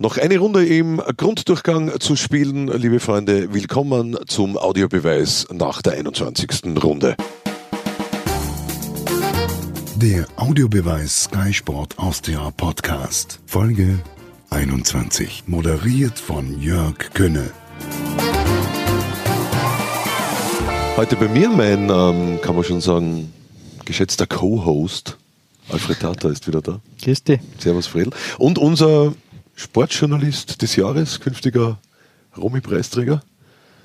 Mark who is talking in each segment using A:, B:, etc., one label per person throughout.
A: Noch eine Runde im Grunddurchgang zu spielen, liebe Freunde. Willkommen zum Audiobeweis nach der 21. Runde.
B: Der Audiobeweis Sky Sport Austria Podcast, Folge 21, moderiert von Jörg Könne.
A: Heute bei mir mein, ähm, kann man schon sagen, geschätzter Co-Host. Alfred Tata ist wieder da.
C: Grüß dich.
A: Servus Fredel. Und unser Sportjournalist des Jahres, künftiger Romy-Preisträger.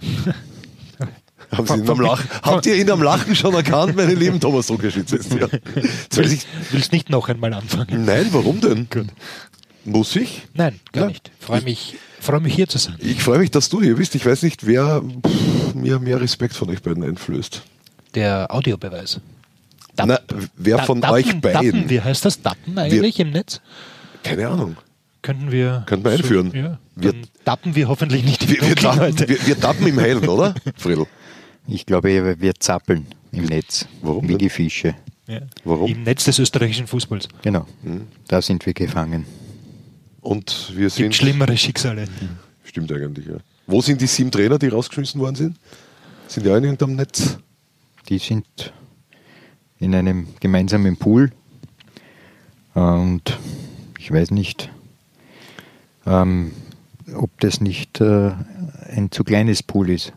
A: Haben Sie ihn am Lachen, habt ihr ihn am Lachen schon erkannt, meine lieben Thomas Druckerschütze? Ja.
C: Willst, willst nicht noch einmal anfangen?
A: Nein, warum denn? Gut. Muss ich?
C: Nein, gar ja. nicht. Freue mich, freue mich hier zu sein.
A: Ich freue mich, dass du hier bist. Ich weiß nicht, wer pff, mir mehr Respekt von euch beiden einflößt.
C: Der Audiobeweis.
A: Dappen. Na, wer
C: Da-
A: von
C: Dappen,
A: euch beiden?
C: Dappen, wie heißt das? Dappen eigentlich im Netz?
A: Keine Ahnung.
C: Könnten wir.
A: Könnten wir einführen.
C: So, ja,
A: Wir-
C: dann dappen wir hoffentlich nicht im
A: Wir, wir, tappen,
C: heute.
A: wir, wir tappen im Hellen, oder? Friedel.
D: Ich glaube, wir zappeln im Netz.
A: Warum
D: Wie die Fische.
C: Ja.
A: Warum?
C: Im Netz des österreichischen Fußballs.
D: Genau.
A: Hm.
D: Da sind wir gefangen.
A: Und wir
C: Gibt
A: sind.
C: schlimmere Schicksale.
A: Stimmt eigentlich, ja. Wo sind die sieben Trainer, die rausgeschmissen worden sind? Sind die auch in irgendeinem Netz?
D: Die sind in einem gemeinsamen Pool. Und ich weiß nicht, ähm, ob das nicht äh, ein zu kleines Pool ist.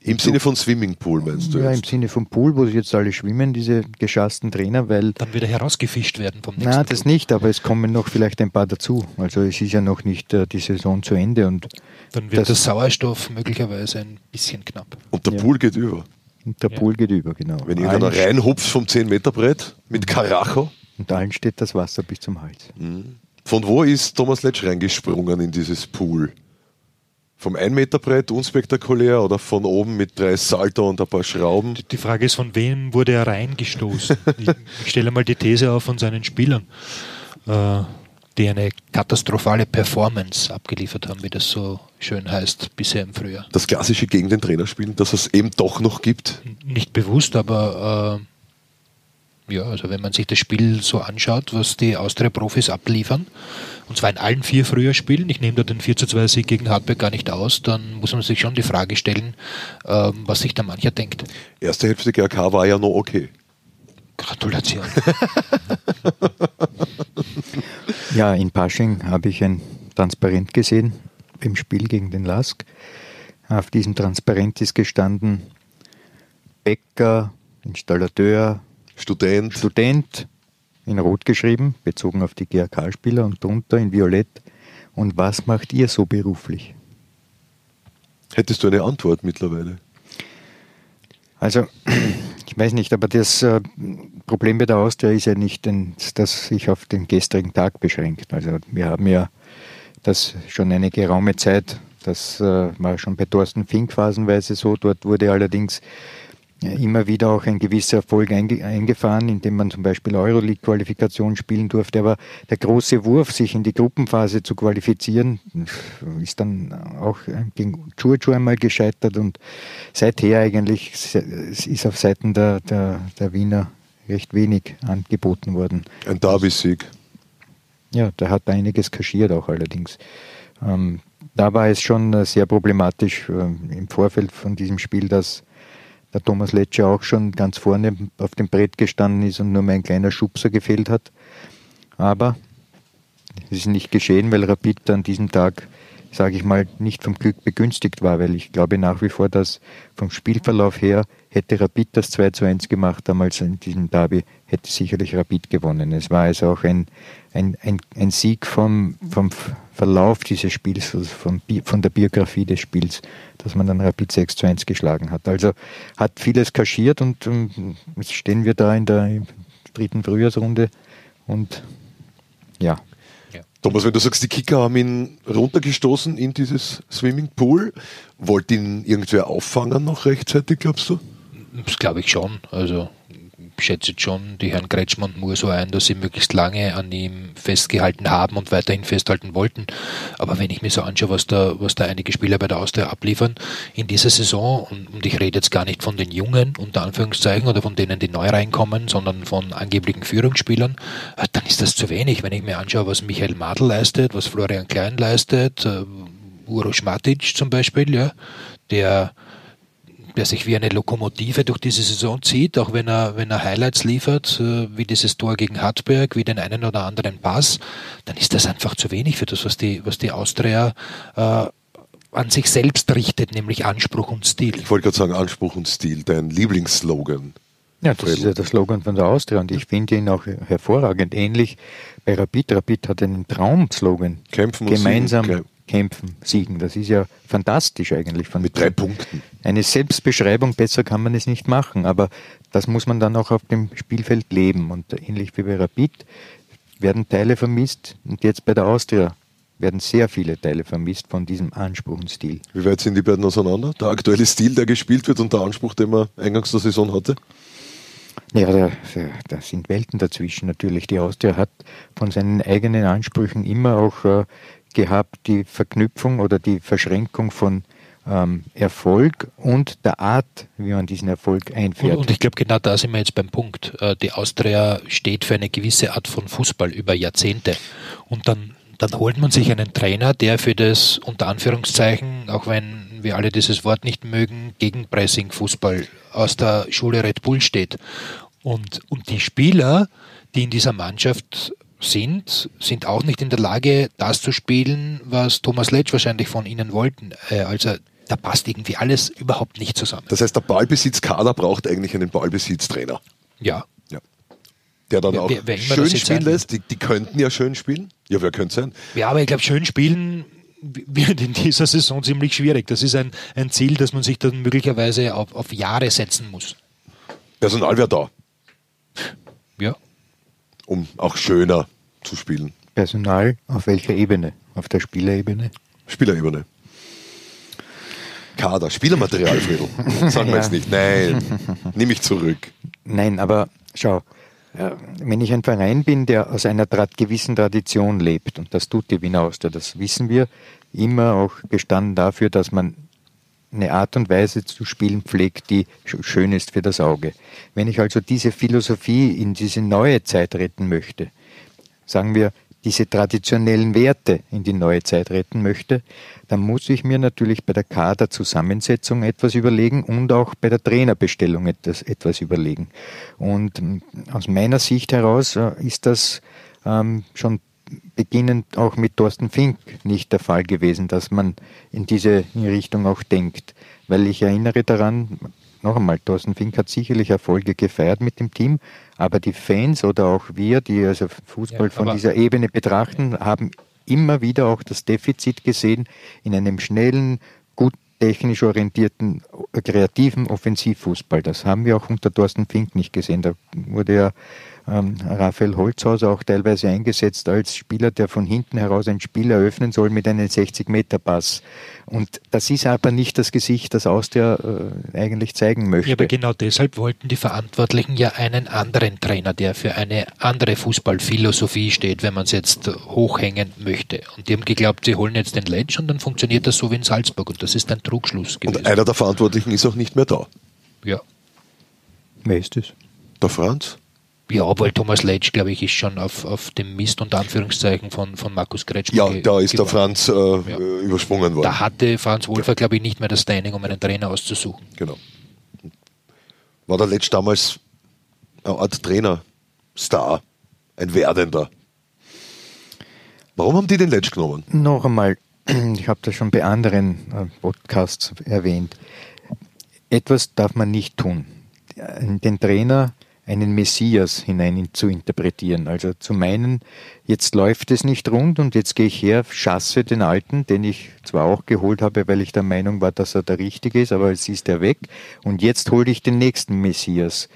A: Im Sinne von Swimmingpool meinst du?
D: Ja, im
A: jetzt?
D: Sinne vom Pool, wo sie jetzt alle schwimmen, diese geschassten Trainer, weil
C: Dann wieder herausgefischt werden vom nächsten.
D: Na, das
C: Club.
D: nicht, aber es kommen noch vielleicht ein paar dazu. Also es ist ja noch nicht äh, die Saison zu Ende und
C: Dann wird
D: das-
C: der Sauerstoff möglicherweise ein bisschen knapp.
A: Und der
D: Ja.
A: Pool geht über.
D: Und der
C: Ja.
D: Pool geht über, genau.
A: Wenn irgendeiner reinhupft vom 10-Meter-Brett mit Karacho.
D: und allen steht das Wasser bis zum Hals.
A: Von wo ist Thomas Letsch reingesprungen in dieses Pool? Vom 1-Meter-Brett unspektakulär oder von oben mit drei Salto und ein paar Schrauben?
C: Die Frage ist, von wem wurde er reingestoßen? ich, ich stelle mal die These auf von seinen Spielern, äh, die eine katastrophale Performance abgeliefert haben, wie das so schön heißt, bisher im Frühjahr.
A: Das klassische gegen den Trainer spielen, dass es eben doch noch gibt.
C: Nicht bewusst, aber äh, ja, also wenn man sich das Spiel so anschaut, was die Austria-Profis abliefern, und zwar in allen vier Frühjahrspielen, ich nehme da den 4 zu 2 Sieg gegen Hartberg gar nicht aus, dann muss man sich schon die Frage stellen, ähm, was sich da mancher denkt.
A: Erste Hälfte GRK war ja noch okay.
C: Gratulation.
D: Ja, in Pasching habe ich ein Transparent gesehen im Spiel gegen den Lask. Auf diesem Transparent ist gestanden Bäcker, Installateur,
A: Student.
D: Student, in Rot geschrieben, bezogen auf die GRK-Spieler und drunter in Violett. Und was macht ihr so beruflich?
A: Hättest du eine Antwort mittlerweile?
D: Also, ich weiß nicht, aber das äh, Problem bei der Austria ist ja nicht, dass sich auf den gestrigen Tag beschränkt. Also, wir haben ja das schon eine geraume Zeit. Das äh, war schon bei Thorsten Fink phasenweise so. Dort wurde allerdings äh, immer wieder auch ein gewisser Erfolg einge eingefahren, indem man zum Beispiel Euroleague-Qualifikation spielen durfte. Aber der große Wurf, sich in die Gruppenphase zu qualifizieren, ist dann auch gegen Churchu einmal gescheitert und seither eigentlich ist auf Seiten der, der, der Wiener recht wenig angeboten worden.
A: Ein Derby-Sieg.
D: Ja, der hat einiges kaschiert auch allerdings. Ähm, da war es schon sehr problematisch äh, im Vorfeld von diesem Spiel, dass der Thomas Letscher auch schon ganz vorne auf dem Brett gestanden ist und nur mal ein kleiner Schubser gefehlt hat. Aber es ist nicht geschehen, weil Rapid an diesem Tag, sage ich mal, nicht vom Glück begünstigt war, weil ich glaube nach wie vor, dass vom Spielverlauf her hätte Rapid das 2 zu 1 gemacht, damals in diesem Derby, hätte sicherlich Rapid gewonnen. Es war also auch ein, ein, ein, ein Sieg vom, vom Verlauf dieses Spiels, also Bi- von der Biografie des Spiels, dass man dann Rapid 6 zu 1 geschlagen hat. Also hat vieles kaschiert und ähm, jetzt stehen wir da in der dritten Frühjahrsrunde und ja,
A: Thomas, wenn du sagst, die Kicker haben ihn runtergestoßen in dieses Swimmingpool, wollte ihn irgendwer auffangen noch rechtzeitig, glaubst du?
C: Das glaube ich schon. Also schätze schon die Herren Kretschmann und Moore so ein, dass sie möglichst lange an ihm festgehalten haben und weiterhin festhalten wollten. Aber wenn ich mir so anschaue, was da, was da einige Spieler bei der Austria abliefern in dieser Saison, und, und ich rede jetzt gar nicht von den Jungen, unter Anführungszeichen, oder von denen, die neu reinkommen, sondern von angeblichen Führungsspielern, äh, dann ist das zu wenig. Wenn ich mir anschaue, was Michael Madl leistet, was Florian Klein leistet, äh, Uroš Matic zum Beispiel, ja, der der sich wie eine Lokomotive durch diese Saison zieht, auch wenn er, wenn er Highlights liefert, äh, wie dieses Tor gegen Hartberg, wie den einen oder anderen Pass, dann ist das einfach zu wenig für das, was die, was die Austria äh, an sich selbst richtet, nämlich Anspruch und Stil.
A: Ich wollte gerade sagen, Anspruch und Stil, dein Lieblingsslogan.
D: Ja, das ist ja der Slogan von der Austria und ich finde ihn auch hervorragend. Ähnlich bei Rapid. Rapid hat einen Traum-Slogan.
A: Kämpfen
D: Gemeinsam siegen. Kämpfen, siegen. Das ist ja fantastisch eigentlich.
A: Von Mit drei Punkten.
D: Eine Selbstbeschreibung, besser kann man es nicht machen, aber das muss man dann auch auf dem Spielfeld leben. Und ähnlich wie bei Rapid werden Teile vermisst und jetzt bei der Austria werden sehr viele Teile vermisst von diesem Anspruch und Stil.
A: Wie weit sind die beiden auseinander? Der aktuelle Stil, der gespielt wird und der Anspruch, den man eingangs der Saison hatte?
D: Ja, da, da, sind Welten dazwischen natürlich. Die Austria hat von seinen eigenen Ansprüchen immer auch äh, gehabt, die Verknüpfung oder die Verschränkung von ähm, Erfolg und der Art, wie man diesen Erfolg einfährt.
C: Und, und ich glaube, genau da sind wir jetzt beim Punkt. Äh, die Austria steht für eine gewisse Art von Fußball über Jahrzehnte. Und dann, dann holt man sich einen Trainer, der für das unter Anführungszeichen, auch wenn wir alle dieses Wort nicht mögen, Gegenpressing-Fußball aus der Schule Red Bull steht. Und, und die Spieler, die in dieser Mannschaft sind, sind auch nicht in der Lage, das zu spielen, was Thomas Letsch wahrscheinlich von ihnen wollten. Äh, also da passt irgendwie alles überhaupt nicht zusammen.
A: Das heißt, der Ballbesitzkader braucht eigentlich einen Ballbesitztrainer.
C: Ja.
A: ja. Der dann auch wer, wer schön spielen lässt. Die, die könnten ja schön spielen. Ja, wer könnte sein?
C: Ja, aber ich glaube, schön spielen wird in dieser Saison ziemlich schwierig. Das ist ein, ein Ziel, das man sich dann möglicherweise auf, auf Jahre setzen muss.
A: Personal wäre da. Um auch schöner zu spielen.
D: Personal auf welcher Ebene? Auf der Spielerebene?
A: Spielerebene. Kader, Spielermaterial, Friedel. Sagen wir ja. jetzt nicht. Nein, nehme ich zurück.
D: Nein, aber schau, wenn ich ein Verein bin, der aus einer gewissen Tradition lebt, und das tut die Wiener Austria, das wissen wir, immer auch gestanden dafür, dass man eine Art und Weise zu spielen pflegt, die schön ist für das Auge. Wenn ich also diese Philosophie in diese neue Zeit retten möchte, sagen wir, diese traditionellen Werte in die neue Zeit retten möchte, dann muss ich mir natürlich bei der Kaderzusammensetzung etwas überlegen und auch bei der Trainerbestellung etwas, etwas überlegen. Und ähm, aus meiner Sicht heraus äh, ist das ähm, schon beginnend auch mit Thorsten Fink nicht der Fall gewesen, dass man in diese Richtung auch denkt. Weil ich erinnere daran, noch einmal, Thorsten Fink hat sicherlich Erfolge gefeiert mit dem Team, aber die Fans oder auch wir, die also Fußball ja, von dieser Ebene betrachten, haben immer wieder auch das Defizit gesehen in einem schnellen, gut technisch orientierten, kreativen Offensivfußball. Das haben wir auch unter Thorsten Fink nicht gesehen. Da wurde ja ähm, Raphael Holzhauser auch teilweise eingesetzt als Spieler, der von hinten heraus ein Spiel eröffnen soll mit einem 60-Meter-Pass. Und das ist aber nicht das Gesicht, das Austria äh, eigentlich zeigen möchte. Ja,
C: aber genau deshalb wollten die Verantwortlichen ja einen anderen Trainer, der für eine andere Fußballphilosophie steht, wenn man es jetzt hochhängen möchte. Und die haben geglaubt, sie holen jetzt den Letsch und dann funktioniert das so wie in Salzburg. Und das ist ein Trugschluss
A: gewesen. Und einer der Verantwortlichen ist auch nicht mehr da.
C: Ja.
D: Wer ist das?
A: Der Franz?
C: Ja, weil Thomas Letsch, glaube ich, ist schon auf, auf dem Mist und Anführungszeichen von, von Markus Kretschmann.
A: Ja, da ist geworden. der Franz äh, ja. übersprungen worden.
C: Da hatte Franz Wolfer, glaube ich, nicht mehr das Standing, um einen Trainer auszusuchen.
A: Genau. War der Letsch damals eine Art Trainer, Star, ein Werdender? Warum haben die den Letsch genommen?
D: Noch einmal, ich habe das schon bei anderen äh, Podcasts erwähnt. Etwas darf man nicht tun. Den Trainer einen Messias hinein zu interpretieren. Also zu meinen, jetzt läuft es nicht rund und jetzt gehe ich her, schasse den Alten, den ich zwar auch geholt habe, weil ich der Meinung war, dass er der Richtige ist, aber jetzt ist er weg und jetzt hole ich den nächsten Messias,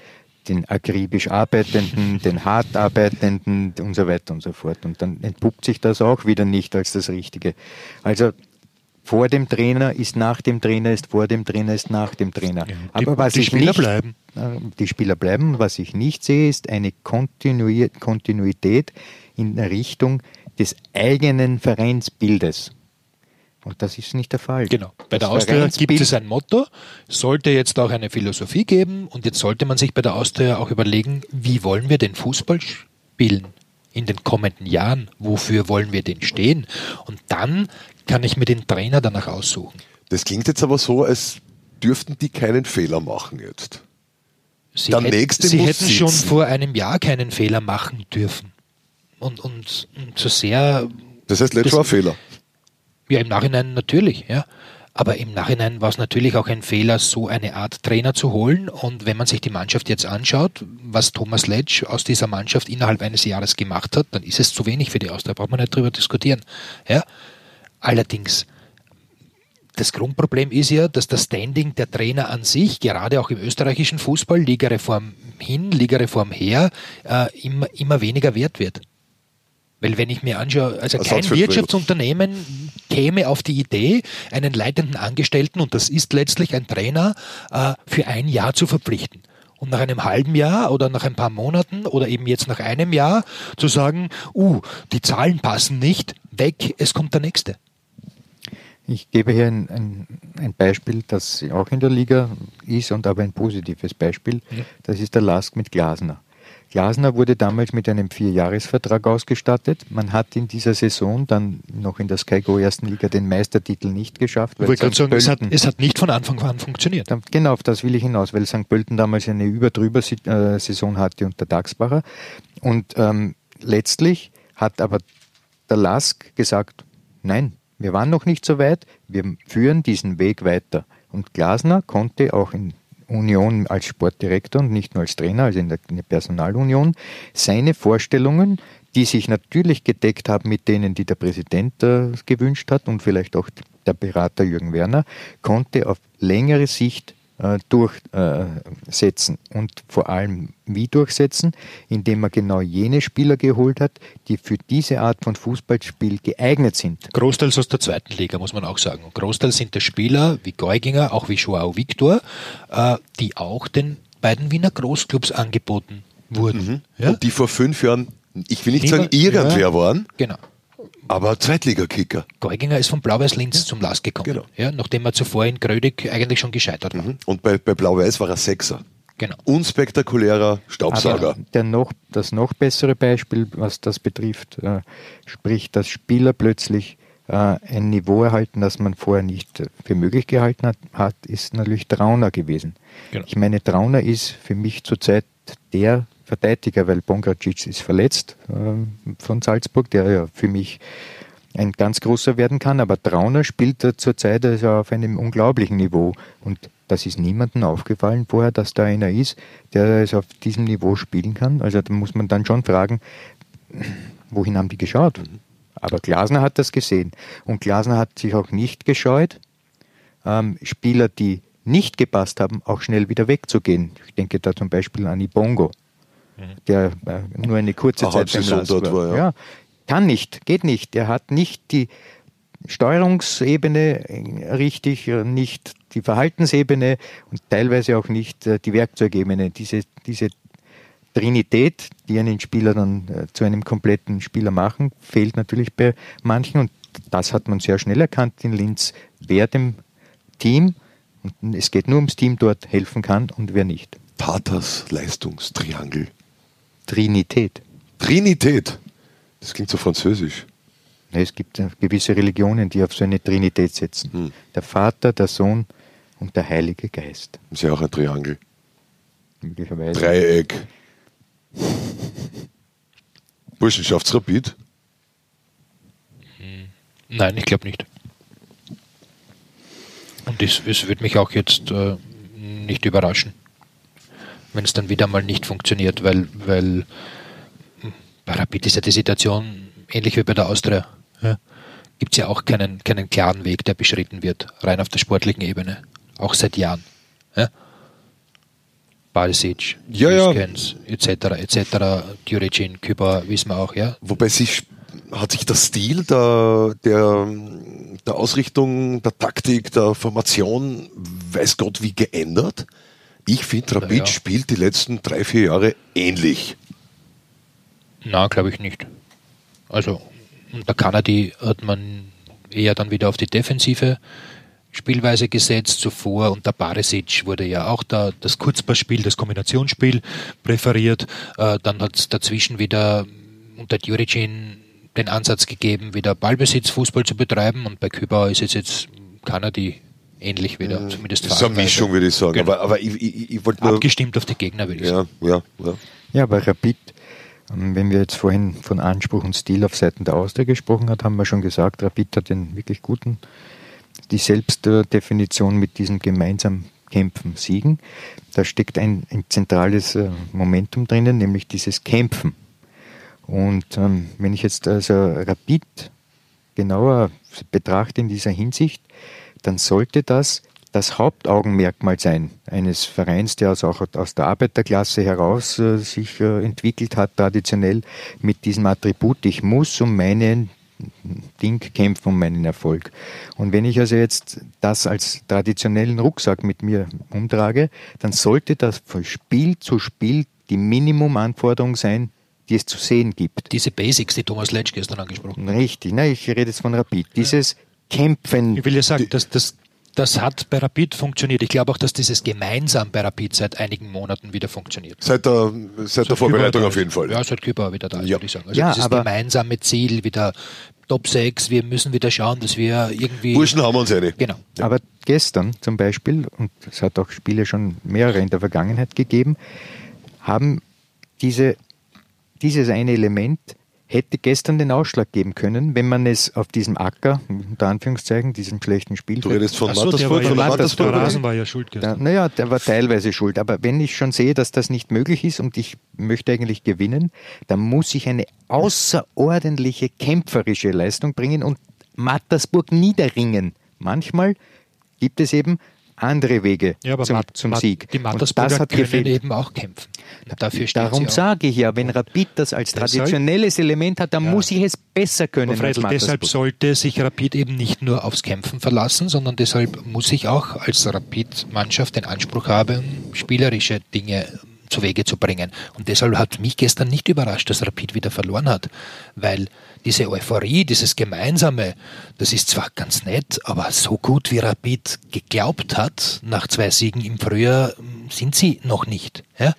D: den akribisch Arbeitenden, den hart Arbeitenden und so weiter und so fort. Und dann entpuppt sich das auch wieder nicht als das Richtige. Also vor dem Trainer ist nach dem Trainer ist vor dem Trainer ist nach dem Trainer.
C: Ja, die-
D: Aber was
C: die
D: ich
C: Spieler
D: nicht,
C: bleiben.
D: Die Spieler bleiben. Was ich nicht sehe, ist eine Kontinui- Kontinuität in der Richtung des eigenen Vereinsbildes. Und das ist nicht der Fall.
C: Genau. Bei der
D: Das
C: Austria gibt es ein Motto, sollte jetzt auch eine Philosophie geben und jetzt sollte man sich bei der Austria auch überlegen, wie wollen wir den Fußball spielen in den kommenden Jahren? Wofür wollen wir den stehen? Und dann kann ich mir den Trainer danach aussuchen.
A: Das klingt jetzt aber so, als dürften die keinen Fehler machen jetzt.
C: Sie,
A: Der
C: hätt-
A: Nächste
C: Sie hätten schon
A: sitzen.
C: vor einem Jahr keinen Fehler machen dürfen. Und, und, und so sehr
A: Das heißt, letztes ein Fehler.
C: Ja, im Nachhinein natürlich, ja. Aber im Nachhinein war es natürlich auch ein Fehler, so eine Art Trainer zu holen. Und wenn man sich die Mannschaft jetzt anschaut, was Thomas Letsch aus dieser Mannschaft innerhalb eines Jahres gemacht hat, dann ist es zu wenig für die Austria. Braucht man nicht drüber diskutieren. Ja? Allerdings, das Grundproblem ist ja, dass das Standing der Trainer an sich, gerade auch im österreichischen Fußball, Ligareform hin, Ligareform her, äh, immer, immer weniger wert wird. Weil wenn ich mir anschaue, also kein. Wirtschaftsunternehmen käme auf die Idee, einen leitenden Angestellten, und das ist letztlich ein Trainer, äh, für ein Jahr zu verpflichten. Und nach einem halben Jahr oder nach ein paar Monaten oder eben jetzt nach einem Jahr zu sagen, uh, die Zahlen passen nicht, weg, es kommt der nächste.
D: Ich gebe hier ein, ein, ein Beispiel, das auch in der Liga ist und aber ein positives Beispiel. Das ist der Lask mit Glasner. Glasner wurde damals mit einem Vierjahresvertrag ausgestattet. Man hat in dieser Saison dann noch in der Sky Go ersten Liga den Meistertitel nicht geschafft.
C: Ich wollte gerade
D: St.
C: sagen, es hat, es hat nicht von Anfang an funktioniert.
D: Genau, auf das will ich hinaus, weil St. Pölten damals eine Über-Drüber-Saison hatte unter Dagsbacher. Und ähm, letztlich hat aber der Lask gesagt, nein, wir waren noch nicht so weit, wir führen diesen Weg weiter. Und Glasner konnte auch in Union als Sportdirektor und nicht nur als Trainer, also in der, Personalunion, seine Vorstellungen, die sich natürlich gedeckt haben mit denen, die der Präsident äh, gewünscht hat und vielleicht auch der Berater Jürgen Werner, konnte auf längere Sicht durchsetzen und vor allem wie durchsetzen, indem er genau jene Spieler geholt hat, die für diese Art von Fußballspiel geeignet sind.
C: Großteils aus der zweiten Liga, muss man auch sagen. Und Großteils sind das Spieler wie Geuginger, auch wie Joao Victor, äh, die auch den beiden Wiener Großclubs angeboten wurden. Ja?
A: Und die vor fünf Jahren, ich will nicht
C: Niemand-
A: sagen irgendwer
C: ja.
A: waren,
C: Genau.
A: Aber Zweitligakicker.
C: Geuginger ist von Blau-Weiß Linz zum Last gekommen,
A: Genau.
C: ja, nachdem er zuvor in Grödig eigentlich schon gescheitert war.
A: Und bei, bei Blau-Weiß war er Sechser.
C: Genau.
A: Unspektakulärer Staubsauger.
D: Aber der noch, das noch bessere Beispiel, was das betrifft, äh, sprich, dass Spieler plötzlich äh, ein Niveau erhalten, das man vorher nicht für möglich gehalten hat, hat ist natürlich Trauner gewesen.
C: Genau.
D: Ich meine, Trauner ist für mich zurzeit der Verteidiger, weil Bongracic ist verletzt äh, von Salzburg, der ja für mich ein ganz großer werden kann, aber Trauner spielt zurzeit also auf einem unglaublichen Niveau und das ist niemandem aufgefallen vorher, dass da einer ist, der es auf diesem Niveau spielen kann. Also da muss man dann schon fragen, wohin haben die geschaut? Aber Glasner hat das gesehen und Glasner hat sich auch nicht gescheut, ähm, Spieler, die nicht gepasst haben, auch schnell wieder wegzugehen. Ich denke da zum Beispiel an Ibongo, der äh, nur eine kurze Zeit beim Lask
A: dort war, ja.
D: kann nicht, geht nicht. Er hat nicht die Steuerungsebene äh, richtig, äh, nicht die Verhaltensebene und teilweise auch nicht die Werkzeugebene. Diese, diese Trinität, die einen Spieler dann zu einem kompletten Spieler machen, fehlt natürlich bei manchen und das hat man sehr schnell erkannt in Linz, wer dem Team, und es geht nur ums Team dort, helfen kann und wer nicht.
A: Taters Leistungstriangel.
D: Trinität.
A: Trinität. Das klingt so französisch.
D: Ja, Es gibt äh, gewisse Religionen, die auf so eine Trinität setzen.
A: Hm.
D: Der Vater, der Sohn und der Heilige Geist.
A: Ist ja auch ein Triangel.
D: Möglicherweise.
A: Dreieck. Burschenschaftsrapid.
C: Nein, ich glaube nicht. Und es, es würde mich auch jetzt äh, nicht überraschen, wenn es dann wieder mal nicht funktioniert, weil, weil bei Rapid ist ja die Situation ähnlich wie bei der Austria. Ja. Gibt es ja auch keinen, keinen klaren Weg, der beschritten wird, rein auf der sportlichen Ebene. Auch seit Jahren. Ja. Balsic,
A: Ja, ja.
C: Etc., etc., Djuricin, Küber, wissen wir auch, ja.
A: Wobei sich hat sich der Stil der, der, der Ausrichtung, der Taktik, der Formation, weiß Gott wie geändert? Ich finde, Rapid
C: Ja.
A: spielt die letzten drei, vier Jahre ähnlich.
C: Na, glaube ich nicht. Also, unter Kanadi hat man eher dann wieder auf die defensive Spielweise gesetzt. Zuvor unter Barisic wurde ja auch da das Kurzpassspiel, das Kombinationsspiel präferiert. Äh, dann hat es dazwischen wieder unter Djuricin den Ansatz gegeben, wieder Ballbesitzfußball zu betreiben. Und bei Kübauer ist es jetzt Kanadi ähnlich wieder, zumindest
A: Das ist eine. Mischung, würde ich sagen.
C: Genau.
A: Aber, aber ich, ich, ich wollte nur.
C: Abgestimmt auf die Gegner, würde ich sagen.
A: Ja, ja, ja.
D: Ja, bei Rapid, ähm, wenn wir jetzt vorhin von Anspruch und Stil auf Seiten der Austria gesprochen haben, haben wir schon gesagt, Rapid hat den wirklich guten, die Selbstdefinition mit diesem gemeinsam Kämpfen, Siegen. Da steckt ein, ein zentrales äh, Momentum drinnen, nämlich dieses Kämpfen. Und ähm, wenn ich jetzt also Rapid genauer betrachte in dieser Hinsicht, dann sollte das das Hauptaugenmerkmal sein eines Vereins, der also auch aus der Arbeiterklasse heraus äh, sich äh, entwickelt hat, traditionell mit diesem Attribut, ich muss um meinen Ding kämpfen, um meinen Erfolg. Und wenn ich also jetzt das als traditionellen Rucksack mit mir umtrage, dann sollte das von Spiel zu Spiel die Minimumanforderung sein, die es zu sehen gibt.
C: Diese Basics, die Thomas Letsch gestern angesprochen hat.
D: Richtig, ne, ich rede jetzt von Rapid. Dieses Kämpfen.
C: Ich will ja sagen, das, das, das hat bei Rapid funktioniert. Ich glaube auch, dass dieses gemeinsam bei Rapid seit einigen Monaten wieder funktioniert.
A: Seit der, seit der Vorbereitung auf jeden. Fall.
C: Ja, seit Kübauer wieder da ist,
A: Ja.
C: würde ich sagen. Also
D: Ja,
C: dieses
D: aber-
C: gemeinsame Ziel, wieder Top 6, wir müssen wieder schauen, dass wir irgendwie...
A: Burschen haben wir uns eine.
C: Genau.
D: Aber gestern zum Beispiel, und es hat auch Spiele schon mehrere in der Vergangenheit gegeben, haben diese, dieses eine Element hätte gestern den Ausschlag geben können, wenn man es auf diesem Acker, unter Anführungszeichen, diesem schlechten
A: Du
D: Spielfeld,
A: redest von Mattersburg,
C: ja
A: von der
D: Mattersburg,
C: Der. Rasen war ja schuld gestern.
D: naja, der war teilweise schuld. Aber wenn ich schon sehe, dass das nicht möglich ist und ich möchte eigentlich gewinnen, dann muss ich eine außerordentliche kämpferische Leistung bringen und Mattersburg niederringen. Manchmal gibt es eben andere Wege
C: Ja, aber
D: zum,
C: Mat-
D: zum Sieg.
C: Die
D: und das
C: Mattersburger
D: hat
C: können
D: gefehlt.
C: eben auch kämpfen. Dafür
D: Darum sage ich ja, wenn Rapid das als traditionelles Element hat, dann
C: Ja.
D: muss ich es besser können
C: Freitl, deshalb sollte sich Rapid eben nicht nur aufs Kämpfen verlassen, sondern deshalb muss ich auch als Rapid-Mannschaft den Anspruch haben, spielerische Dinge zu Wege zu bringen. Und deshalb hat mich gestern nicht überrascht, dass Rapid wieder verloren hat, weil diese Euphorie, dieses Gemeinsame, das ist zwar ganz nett, aber so gut wie Rapid geglaubt hat, nach zwei Siegen im Frühjahr, sind sie noch nicht. Ja?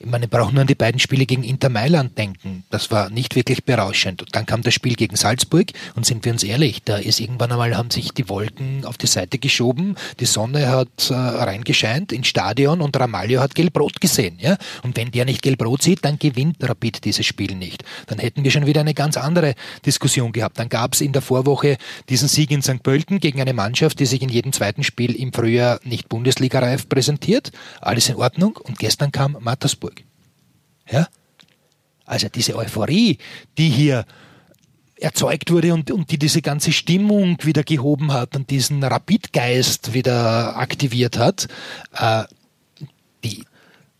C: Ich meine, wir brauchen nur an die beiden Spiele gegen Inter Mailand denken. Das war nicht wirklich berauschend. Und dann kam das Spiel gegen Salzburg und sind wir uns ehrlich, da ist irgendwann einmal haben sich die Wolken auf die Seite geschoben, die Sonne hat äh, reingescheint ins Stadion und Ramalho hat gelb-rot gesehen. Ja? Und wenn der nicht gelb-rot sieht, dann gewinnt Rapid dieses Spiel nicht. Dann hätten wir schon wieder eine ganz andere Diskussion gehabt. Dann gab es in der Vorwoche diesen Sieg in St. Pölten gegen eine Mannschaft, die sich in jedem zweiten Spiel im Frühjahr nicht Bundesliga-reif präsentiert. Alles in Ordnung. Und gestern kam Mattersburg. Ja? Also diese Euphorie, die hier erzeugt wurde und, und die diese ganze Stimmung wieder gehoben hat und diesen Rapidgeist wieder aktiviert hat, äh, die,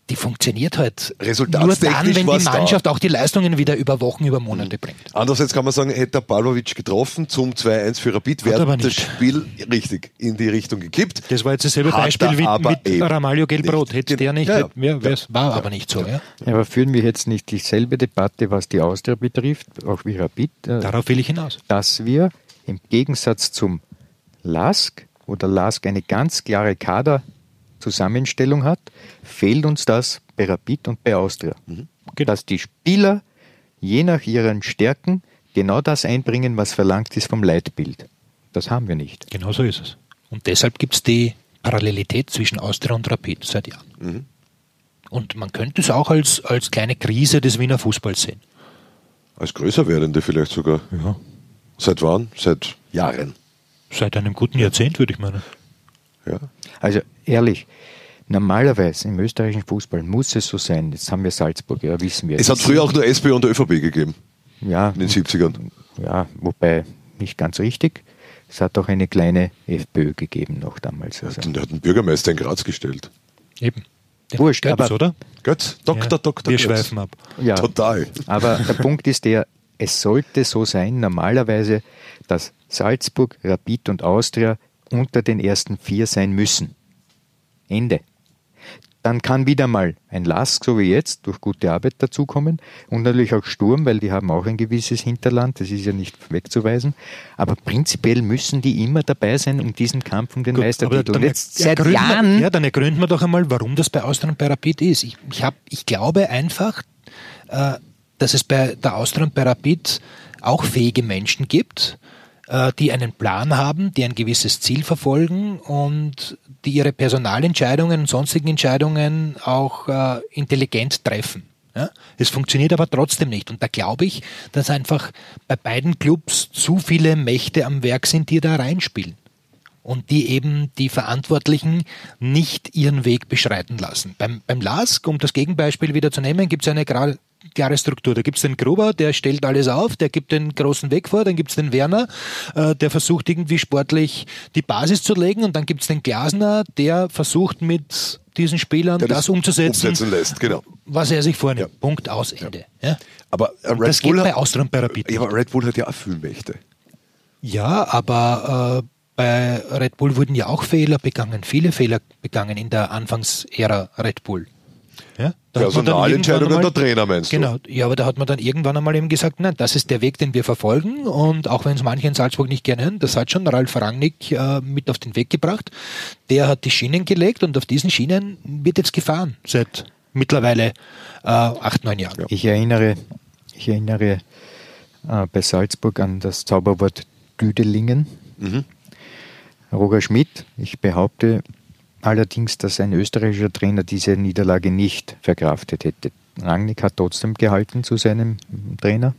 C: die funktioniert halt nur dann, wenn die
A: war's da.
C: Mannschaft auch die Leistungen wieder über Wochen, über Monate bringt.
A: Andererseits kann man sagen, hätte der Pavlovic getroffen zum 2-1 für Rapid, wäre das
C: nicht.
A: Spiel richtig in die Richtung gekippt.
C: Das war jetzt dasselbe
A: Hat
C: Beispiel wie
A: aber
C: mit Ramalho Gelbrot. Hätte der nicht,
A: Ja, ja.
C: war aber nicht so. Ja.
D: Ja, aber führen wir jetzt nicht dieselbe Debatte, was die Austria betrifft, auch wie Rapid, äh,
C: Darauf will ich hinaus.
D: dass wir im Gegensatz zum LASK, wo der LASK eine ganz klare Kaderzusammenstellung hat, fehlt uns das bei Rapid und bei Austria. Dass die Spieler je nach ihren Stärken genau das einbringen, was verlangt ist vom Leitbild. Das haben wir nicht.
C: Genau so ist es. Und deshalb gibt es die Parallelität zwischen Austria und Rapid seit Jahren.
A: Mhm.
C: Und man könnte es auch als, als kleine Krise des Wiener Fußballs sehen.
A: Als größer werdende vielleicht sogar.
C: Ja.
A: Seit wann? Seit Jahren.
C: Seit einem guten Jahrzehnt, würde ich meinen.
A: Ja.
D: Also ehrlich, normalerweise im österreichischen Fußball muss es so sein. Jetzt haben wir Salzburg, ja, wissen wir.
A: Es hat früher auch nur SB und ÖVP gegeben,
D: ja,
A: in den 70ern.
D: Ja, wobei nicht ganz richtig. Es hat auch eine kleine FPÖ gegeben noch damals. Also.
A: Der hat einen Bürgermeister in Graz gestellt.
C: Eben. Den
D: Wurscht,
C: Götz,
D: aber-
C: oder?
A: Götz, Dr.
C: Ja,
A: Dr.
C: Wir
A: Götz.
C: schweifen ab.
D: Ja,
A: Total.
D: aber der Punkt ist der, es sollte so sein, normalerweise, dass Salzburg, Rapid und Austria unter den ersten vier sein müssen. Ende. Dann kann wieder mal ein Lask, so wie jetzt, durch gute Arbeit dazukommen und natürlich auch Sturm, weil die haben auch ein gewisses Hinterland, das ist ja nicht wegzuweisen. Aber prinzipiell müssen die immer dabei sein um diesen Kampf um den
C: Gut,
D: Meistertitel.
C: dann
D: jetzt seit Jahren
C: ja, dann ergründen wir doch einmal, warum das bei Austria und bei Rapid ist. Ich, ich, hab, ich glaube einfach, äh, dass es bei der Austria und bei Rapid auch fähige Menschen gibt, die einen Plan haben, die ein gewisses Ziel verfolgen und die ihre Personalentscheidungen und sonstigen Entscheidungen auch äh, intelligent treffen. Es funktioniert aber trotzdem nicht. Und da glaube ich, dass einfach bei beiden Clubs zu viele Mächte am Werk sind, die da reinspielen. Und die eben die Verantwortlichen nicht ihren Weg beschreiten lassen. Beim, beim LASK, um das Gegenbeispiel wieder zu nehmen, gibt es eine klare Struktur. Da gibt es den Gruber, der stellt alles auf, der gibt den großen Weg vor, dann gibt es den Werner, äh, der versucht irgendwie sportlich die Basis zu legen und dann gibt es den Glasner, der versucht mit diesen Spielern
A: Der
C: das, umzusetzen,
A: umsetzen lässt, genau.
C: was er sich vornimmt.
A: Ja.
C: Punkt aus Ende. Ja.
A: Aber äh,
C: Und
A: Red
C: das geht
A: Bull
C: bei
A: hat,
C: Austria und bei Rapid
A: ja, aber Red Bull hat ja auch viel Mächte.
C: Ja, aber äh, bei Red Bull wurden ja auch Fehler begangen, viele Fehler begangen in der Anfangsära Red Bull. Ja,
A: Personalentscheidungen
C: irgendwann
A: der Trainer, meinst du?
C: Genau, ja, aber da hat man dann irgendwann einmal eben gesagt, nein, das ist der Weg, den wir verfolgen und auch wenn es manche in Salzburg nicht gerne hören, das hat schon Ralf Rangnick äh, mit auf den Weg gebracht. Der hat die Schienen gelegt und auf diesen Schienen wird jetzt gefahren seit mittlerweile äh, acht, neun Jahren.
D: Ich erinnere, ich erinnere äh, bei Salzburg an das Zauberwort Düdelingen. Roger Schmidt, ich behaupte allerdings, dass ein österreichischer Trainer diese Niederlage nicht verkraftet hätte. Rangnick hat trotzdem gehalten zu seinem Trainer.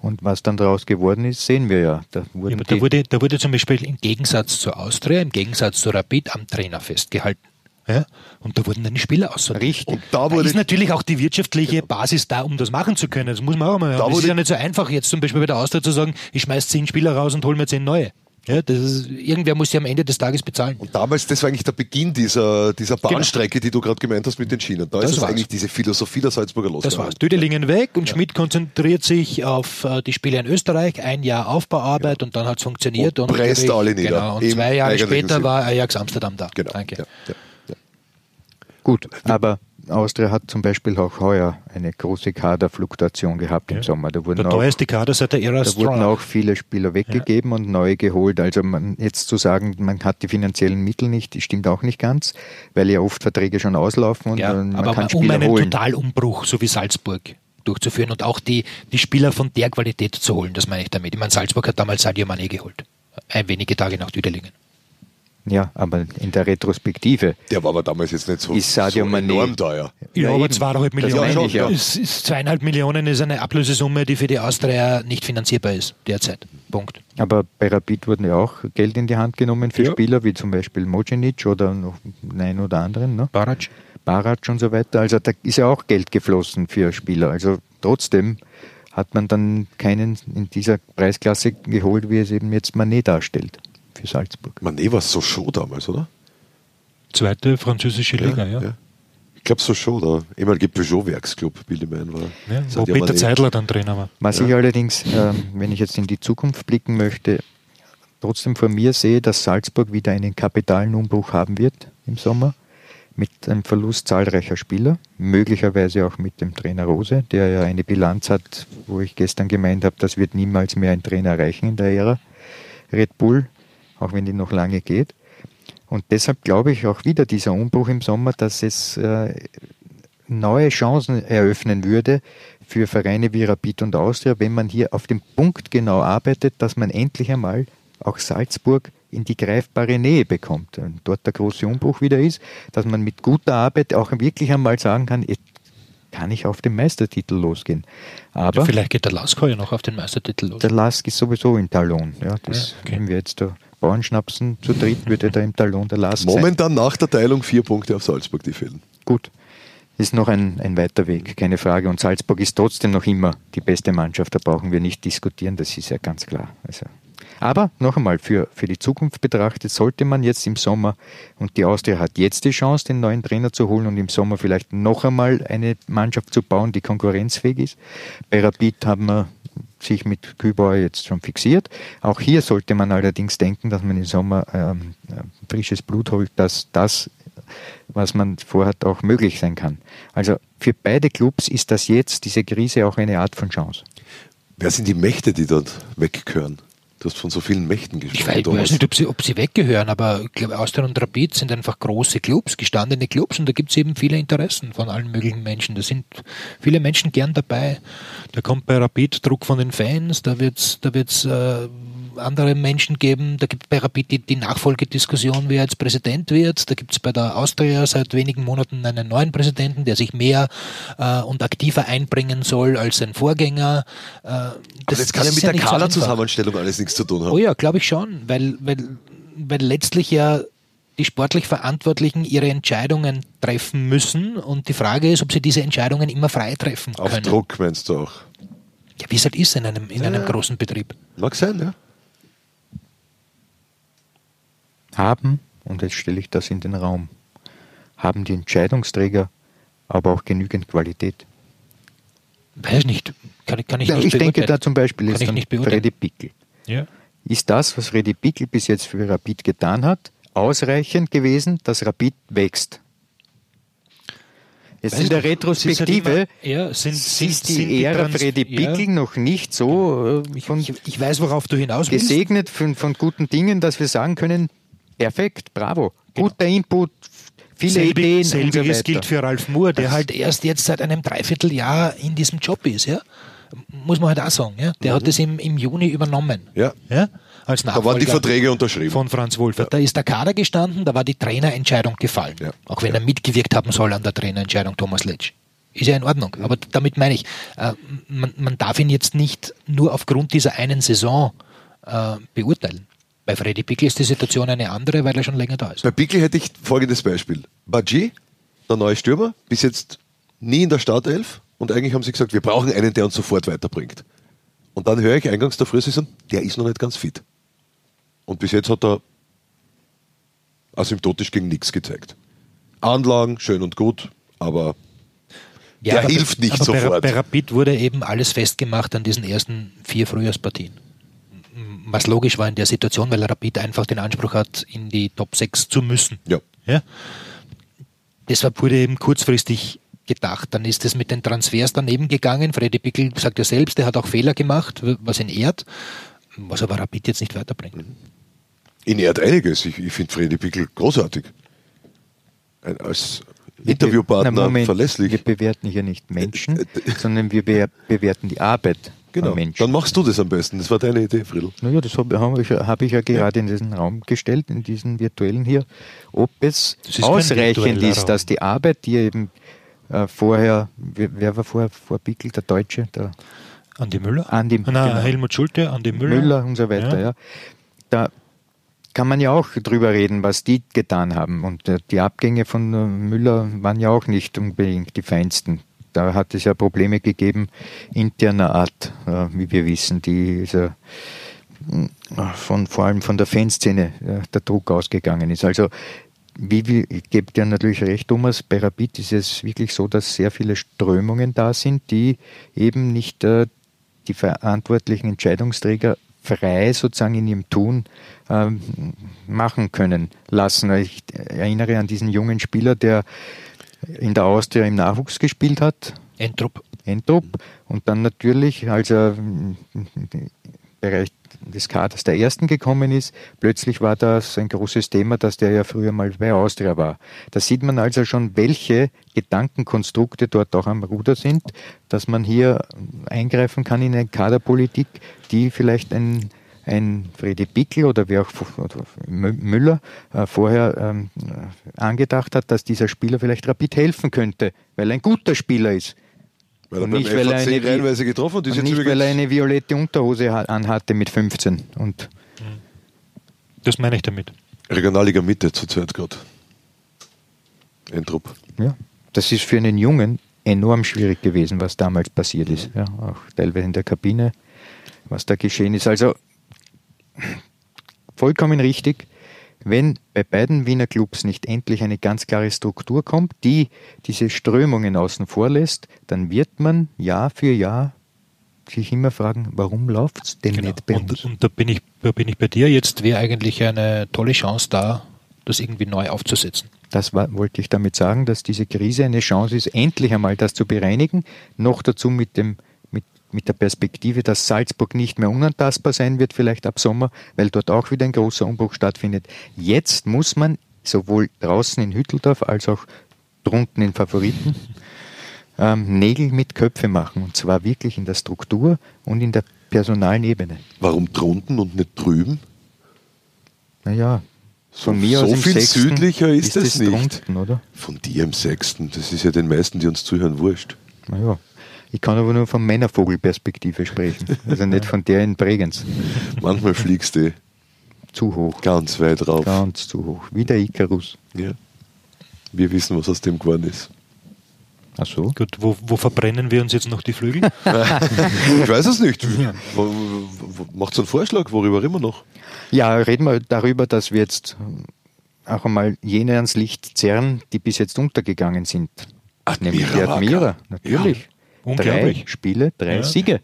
D: Und was dann daraus geworden ist, sehen wir ja. Da
C: Ja, da, wurde, da wurde zum Beispiel im Gegensatz zur Austria, im Gegensatz zu Rapid am Trainer festgehalten. Ja? Und da wurden dann die Spieler aussortiert.
D: Richtig.
A: Und da
C: Da ist natürlich auch die wirtschaftliche Basis da, um das machen zu können. Das muss man auch mal.
A: Da
C: Das ist ja nicht so einfach, jetzt zum Beispiel bei der Austria zu sagen, ich schmeiß zehn Spieler raus und hol mir zehn neue. Ja, das ist, irgendwer muss ja am Ende des Tages bezahlen.
A: Und damals, das war eigentlich der Beginn dieser, dieser Bahnstrecke, die du gerade gemeint hast mit den Schienen. Da
C: Das
A: ist eigentlich diese Philosophie der Salzburger
C: Das
A: losgegangen.
C: war's. Düdelingen weg und Schmidt konzentriert sich auf äh, die Spiele in Österreich, ein Jahr Aufbauarbeit und dann hat es funktioniert.
A: Und presst
C: glaube ich,
A: alle nieder.
C: Genau, und zwei Jahre später
A: Sinn.
C: war Ajax Amsterdam da.
A: Genau.
C: Danke.
A: Ja, ja, ja.
D: Gut, aber Austria hat zum Beispiel auch heuer eine große Kaderfluktuation gehabt im Sommer. Da wurden
C: Der
D: auch
C: teuerste Kader seit der Ära
D: Da wurden
C: Strong.
D: auch viele Spieler weggegeben und neue geholt. Also man, jetzt zu sagen, man hat die finanziellen Mittel nicht, stimmt auch nicht ganz, weil ja oft Verträge schon auslaufen und
C: Ja,
D: man
C: aber
D: kann
C: um
D: Spieler
C: einen
D: holen.
C: Totalumbruch, so wie Salzburg, durchzuführen und auch die, die Spieler von der Qualität zu holen, das meine ich damit. Ich meine, Salzburg hat damals Sadio Mané geholt. Ein wenige Tage nach Düdelingen.
D: Ja, aber in der Retrospektive
A: Der war aber damals jetzt nicht so,
D: Ist Sadio
A: so
D: Mané-
A: enorm teuer.
C: Ja,
D: Ja,
C: aber zweieinhalb Millionen.
A: ich ja.
C: Es ist zweieinhalb Millionen ist eine Ablösesumme, die für die Austria nicht finanzierbar ist derzeit. Punkt.
D: Aber bei Rapid wurden ja auch Geld in die Hand genommen für
A: Ja.
D: Spieler, wie zum Beispiel Mojinic oder noch einen oder anderen, ne?
C: Barac?
D: Barac und so weiter. Also da ist ja auch Geld geflossen für Spieler. Also trotzdem hat man dann keinen in dieser Preisklasse geholt, wie es eben jetzt Manet darstellt für Salzburg.
A: Mané war so show damals, oder?
C: Zweite französische Liga, ja. ja.
A: Ich glaube so schon, der ehemalige Peugeot-Werksclub, Billy Man war.
C: wo
A: Sadio
C: Peter. Zeidler dann Trainer war.
D: Was ich allerdings, ähm, wenn ich jetzt in die Zukunft blicken möchte, trotzdem vor mir sehe, dass Salzburg wieder einen kapitalen Umbruch haben wird im Sommer mit einem Verlust zahlreicher Spieler, möglicherweise auch mit dem Trainer Rose, der ja eine Bilanz hat, wo ich gestern gemeint habe, das wird niemals mehr ein Trainer erreichen in der Ära Red Bull, auch wenn die noch lange geht. Und deshalb glaube ich auch wieder dieser Umbruch im Sommer, dass es äh, neue Chancen eröffnen würde für Vereine wie Rapid und Austria, wenn man hier auf dem Punkt genau arbeitet, dass man endlich einmal auch Salzburg in die greifbare Nähe bekommt. Und dort der große Umbruch wieder ist, dass man mit guter Arbeit auch wirklich einmal sagen kann, jetzt kann ich auf den Meistertitel losgehen. Aber
C: Vielleicht geht der Lasker ja noch auf den Meistertitel los.
D: der Lask ist sowieso im Talon. Ja, das,
C: Ja, okay.
D: Wir jetzt da Bauernschnapsen zu dritt, würde da im Talon der sein.
A: Momentan nach der Teilung vier Punkte auf Salzburg, die fehlen.
D: Gut, ist noch ein, ein weiter Weg, keine Frage. Und Salzburg ist trotzdem noch immer die beste Mannschaft, da brauchen wir nicht diskutieren, das ist ja ganz klar. Also. Aber noch einmal, für, für die Zukunft betrachtet, sollte man jetzt im Sommer, und die Austria hat jetzt die Chance, den neuen Trainer zu holen und im Sommer vielleicht noch einmal eine Mannschaft zu bauen, die konkurrenzfähig ist. Bei Rapid haben wir sich mit Kübauer jetzt schon fixiert. Auch hier sollte man allerdings denken, dass man im Sommer ähm, frisches Blut holt, dass das, was man vorhat, auch möglich sein kann. Also für beide Clubs ist das jetzt, diese Krise, auch eine Art von Chance.
A: Wer sind die Mächte, die dort weggehören? Du hast von so vielen Mächten gesprochen.
C: Ich weiß, ich weiß nicht, ob sie, ob sie weggehören, aber ich glaube, Austria und Rapid sind einfach große Clubs, gestandene Clubs und da gibt es eben viele Interessen von allen möglichen Menschen. Da sind viele Menschen gern dabei. Da kommt bei Rapid Druck von den Fans, da wird es da wird's, äh, andere Menschen geben. Da gibt es bei Rapid die, die Nachfolgediskussion, wer jetzt Präsident wird. Da gibt es bei der Austria seit wenigen Monaten einen neuen Präsidenten, der sich mehr äh, und aktiver einbringen soll als sein Vorgänger.
A: Äh, das, Aber das kann ja mit der Kaderzusammenstellung alles nichts zu tun haben.
C: Oh ja, glaube ich schon, weil, weil, weil letztlich ja die sportlich Verantwortlichen ihre Entscheidungen treffen müssen und die Frage ist, ob sie diese Entscheidungen immer frei treffen
A: können.
C: Auf
A: Druck meinst du auch?
C: Ja, wie es halt ist in einem, in ja, einem großen Betrieb.
A: Mag sein, ja.
D: Haben, und jetzt stelle ich das in den Raum, haben die Entscheidungsträger aber auch genügend Qualität?
C: Weiß nicht. Kann, kann ich
D: ja,
C: nicht
D: Ich denke da zum Beispiel
C: jetzt an
D: Freddy Pickel.
C: Ja.
D: Ist das, was Freddy Pickel bis jetzt für Rapid getan hat, ausreichend gewesen, dass Rapid wächst? Jetzt in der Retrospektive
C: ja, sind, sind,
D: ist die sind Ära Freddy Pickel noch nicht so
C: äh, von, ich, ich, weiß, worauf du hinaus
D: willst. gesegnet von, von guten Dingen, dass wir sagen können, Perfekt, bravo. Genau. Guter Input, viele
C: Selbe,
D: Ideen.
C: Selbiges so gilt für Ralf Moore, der das halt erst jetzt seit einem Dreivierteljahr in diesem Job ist. Ja? Muss man halt auch sagen. Ja? Der mhm. hat es im, im Juni übernommen.
A: Ja.
C: ja? Als
A: da waren die Verträge unterschrieben.
C: Von Franz Wolfer. Ja. Da ist der Kader gestanden, da war die Trainerentscheidung gefallen. Ja. Auch wenn ja. er mitgewirkt haben soll an der Trainerentscheidung, Thomas Letsch. Ist ja in Ordnung. Aber damit meine ich, äh, man, man, darf ihn jetzt nicht nur aufgrund dieser einen Saison äh, beurteilen. Bei Freddy Pickel ist die Situation eine andere, weil er schon länger da ist.
A: Bei Pickel hätte ich folgendes Beispiel. Baji, der neue Stürmer, bis jetzt nie in der Startelf und eigentlich haben sie gesagt, wir brauchen einen, der uns sofort weiterbringt. Und dann höre ich eingangs der Frühsaison, der ist noch nicht ganz fit. Und bis jetzt hat er asymptotisch gegen nichts gezeigt. Anlagen, schön und gut, aber ja, der aber hilft nicht aber sofort.
C: Bei, bei Rapid wurde eben alles festgemacht an diesen ersten vier Frühjahrspartien was logisch war in der Situation, weil Rapid einfach den Anspruch hat, in die Top 6 zu müssen.
A: Ja.
C: ja? Deshalb wurde eben kurzfristig gedacht. Dann ist es mit den Transfers daneben gegangen. Freddy Pickel sagt ja selbst, er hat auch Fehler gemacht, was ihn ehrt, was aber Rapid jetzt nicht weiterbringt.
A: Ihn ehrt einiges. Ich, ich finde Freddy Pickel großartig. Als Interviewpartner Na, Moment, verlässlich.
D: Wir bewerten hier nicht Menschen, äh, sondern wir bewerten die Arbeit
A: Genau. Dann machst du das am besten. Das war deine Idee, Friedl.
D: Naja, das habe hab ich, hab ich ja gerade ja. in diesen Raum gestellt, in diesen virtuellen hier. Ob es ausreichend ist, dass die Arbeit, die eben äh, vorher, wer, wer, war vorher vor Bickel, der Deutsche? Der
C: Andi Müller?
D: Andi,
C: Nein, genau. Helmut Schulte, Andi Müller.
D: Müller und so weiter, ja. ja. Da kann man ja auch drüber reden, was die getan haben. Und äh, die Abgänge von äh, Müller waren ja auch nicht unbedingt die feinsten da hat es ja Probleme gegeben, interner Art, äh, wie wir wissen, die ist ja äh, von, vor allem von der Fanszene äh, der Druck ausgegangen ist. Also wie, wie, gebe dir natürlich recht, Thomas, bei Rapid ist es wirklich so, dass sehr viele Strömungen da sind, die eben nicht äh, die verantwortlichen Entscheidungsträger frei sozusagen in ihrem Tun ähm, machen können lassen. Ich erinnere an diesen jungen Spieler, der in der Austria im Nachwuchs gespielt hat.
C: Entrup.
D: Entrup. Und dann natürlich, als er im Bereich des Kaders der Ersten gekommen ist, plötzlich war das ein großes Thema, dass der ja früher mal bei Austria war. Da sieht man also schon, welche Gedankenkonstrukte dort auch am Ruder sind, dass man hier eingreifen kann in eine Kaderpolitik, die vielleicht ein ein Freddy Pickel oder wer auch Müller äh, vorher ähm, angedacht hat, dass dieser Spieler vielleicht Rapid helfen könnte, weil er ein guter Spieler ist.
A: Weil und nicht, weil er eine, getroffen
D: und nicht weil er eine violette Unterhose anhatte mit 15. Und
C: das meine ich damit.
A: Regionalliga Mitte zurzeit gerade. Entrup.
D: Ja, das ist für einen Jungen enorm schwierig gewesen, was damals passiert ist. Ja, auch teilweise in der Kabine, was da geschehen ist. Also vollkommen richtig, wenn bei beiden Wiener Clubs nicht endlich eine ganz klare Struktur kommt, die diese Strömungen außen vor lässt, dann wird man Jahr für Jahr sich immer fragen, warum läuft es denn
C: Genau.
D: nicht bei
C: Und,
D: uns?
C: und da, bin ich, da bin ich bei dir. Jetzt wäre eigentlich eine tolle Chance da, das irgendwie neu aufzusetzen.
D: Das war, wollte ich damit sagen, dass diese Krise eine Chance ist, endlich einmal das zu bereinigen. Noch dazu mit, dem, mit, der Perspektive, dass Salzburg nicht mehr unantastbar sein wird, vielleicht ab Sommer, weil dort auch wieder ein großer Umbruch stattfindet. Jetzt muss man sowohl draußen in Hütteldorf als auch drunten in Favoriten ähm, Nägel mit Köpfe machen. Und zwar wirklich in der Struktur und in der personalen Ebene.
A: Warum drunten und nicht drüben?
D: Naja,
A: So-
D: von mir
A: so
D: aus
A: viel
D: Sechsten
A: südlicher ist es nicht.
D: drunten, oder?
A: Von dir im Sechsten. Das ist ja den meisten, die uns zuhören, wurscht.
D: Naja, ich kann aber nur von Männervogelperspektive sprechen. Also nicht von der in Bregenz.
A: Manchmal fliegst du
D: Zu hoch.
A: ganz weit rauf.
D: Ganz zu hoch. Wie der Icarus.
A: Ja. Wir wissen, was aus dem geworden ist.
D: Ach so.
C: Gut, wo, wo verbrennen wir uns jetzt noch die Flügel?
A: Ich weiß es nicht. Macht einen Vorschlag, worüber reden wir noch?
D: Ja, reden wir darüber, dass wir jetzt auch einmal jene ans Licht zerren, die bis jetzt untergegangen sind. Nämlich die
A: Admira
D: Admira, natürlich.
C: Ja,
D: drei
C: unglaublich.
D: Spiele, drei
C: Ja.
D: Siege.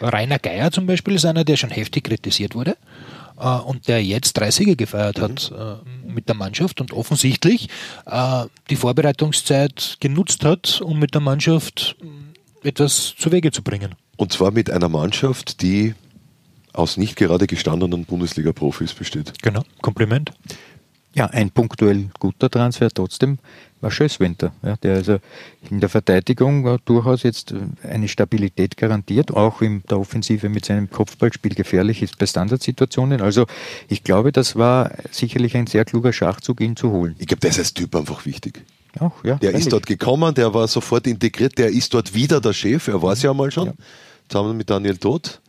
C: Rainer Geier zum Beispiel ist einer, der schon heftig kritisiert wurde äh, und der jetzt drei Siege gefeiert hat äh, mit der Mannschaft und offensichtlich äh, die Vorbereitungszeit genutzt hat, um mit der Mannschaft äh, etwas zu Wege zu bringen.
A: Und zwar mit einer Mannschaft, die aus nicht gerade gestandenen Bundesliga-Profis besteht.
C: Genau, Kompliment.
D: Ja, ein punktuell guter Transfer trotzdem war Schösswinter, ja, der also in der Verteidigung durchaus jetzt äh, eine Stabilität garantiert, auch in der Offensive mit seinem Kopfballspiel gefährlich ist bei Standardsituationen. Also ich glaube, das war sicherlich ein sehr kluger Schachzug, ihn zu holen.
A: Ich glaube, der ist als Typ einfach wichtig.
D: Auch, ja,
A: Der ist dort gekommen, der war sofort integriert, der ist dort wieder der Chef, er war es ja mal schon, zusammen mit Daniel Todt.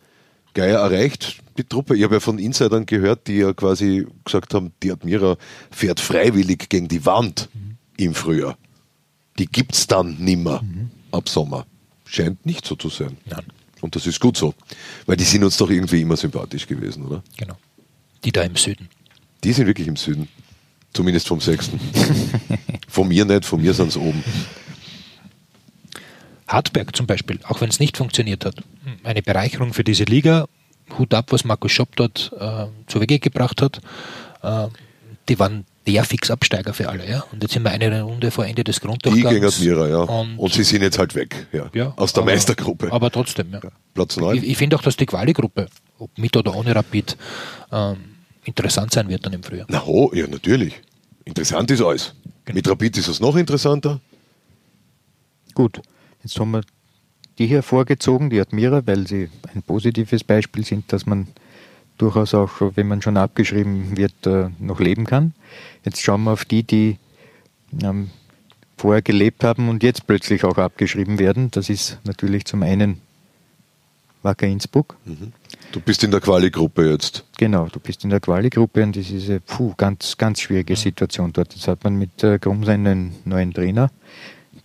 A: Geier erreicht die Truppe. Ich habe ja von Insidern gehört, die ja quasi gesagt haben, die Admira fährt freiwillig gegen die Wand im Frühjahr. Die gibt's dann nimmer ab Sommer. Scheint nicht so zu sein.
C: Nein.
A: Und das ist gut so, weil die sind uns doch irgendwie immer sympathisch gewesen, oder?
C: Genau. Die da im Süden.
A: Die sind wirklich im Süden. Zumindest vom Sechsten. von mir nicht, von mir sind sie oben.
C: Hartberg zum Beispiel, auch wenn es nicht funktioniert hat, eine Bereicherung für diese Liga. Hut ab, was Markus Schopp dort äh, zu Wege gebracht hat. Äh, die waren der Fixabsteiger für alle. Ja? Und jetzt sind wir eine Runde vor Ende des
A: Die
C: Grunddurchgangs.
A: gegen Admira, ja.
C: Und,
A: Und, sie sind jetzt halt weg, ja.
C: ja,
A: Aus der
C: aber-
A: Meistergruppe.
C: Aber trotzdem, ja.
A: Platz 9.
C: Ich, ich finde auch, dass die Quali-Gruppe, ob mit oder ohne Rapid, ähm, interessant sein wird dann im Frühjahr.
A: Na ho, ja, natürlich. Interessant ist alles.
C: Genau.
A: Mit Rapid ist es noch interessanter.
D: Gut, jetzt haben wir die hier vorgezogen, die Admira, weil sie ein positives Beispiel sind, dass man durchaus auch, wenn man schon abgeschrieben wird, äh, noch leben kann. Jetzt schauen wir auf die, die ähm, vorher gelebt haben und jetzt plötzlich auch abgeschrieben werden. Das ist natürlich zum einen Wacker Innsbruck.
A: Du bist in der Quali-Gruppe jetzt.
D: Genau, du bist in der Quali-Gruppe und das ist eine puh, ganz, ganz schwierige Situation dort. Jetzt hat man mit äh, Grums einen neuen Trainer,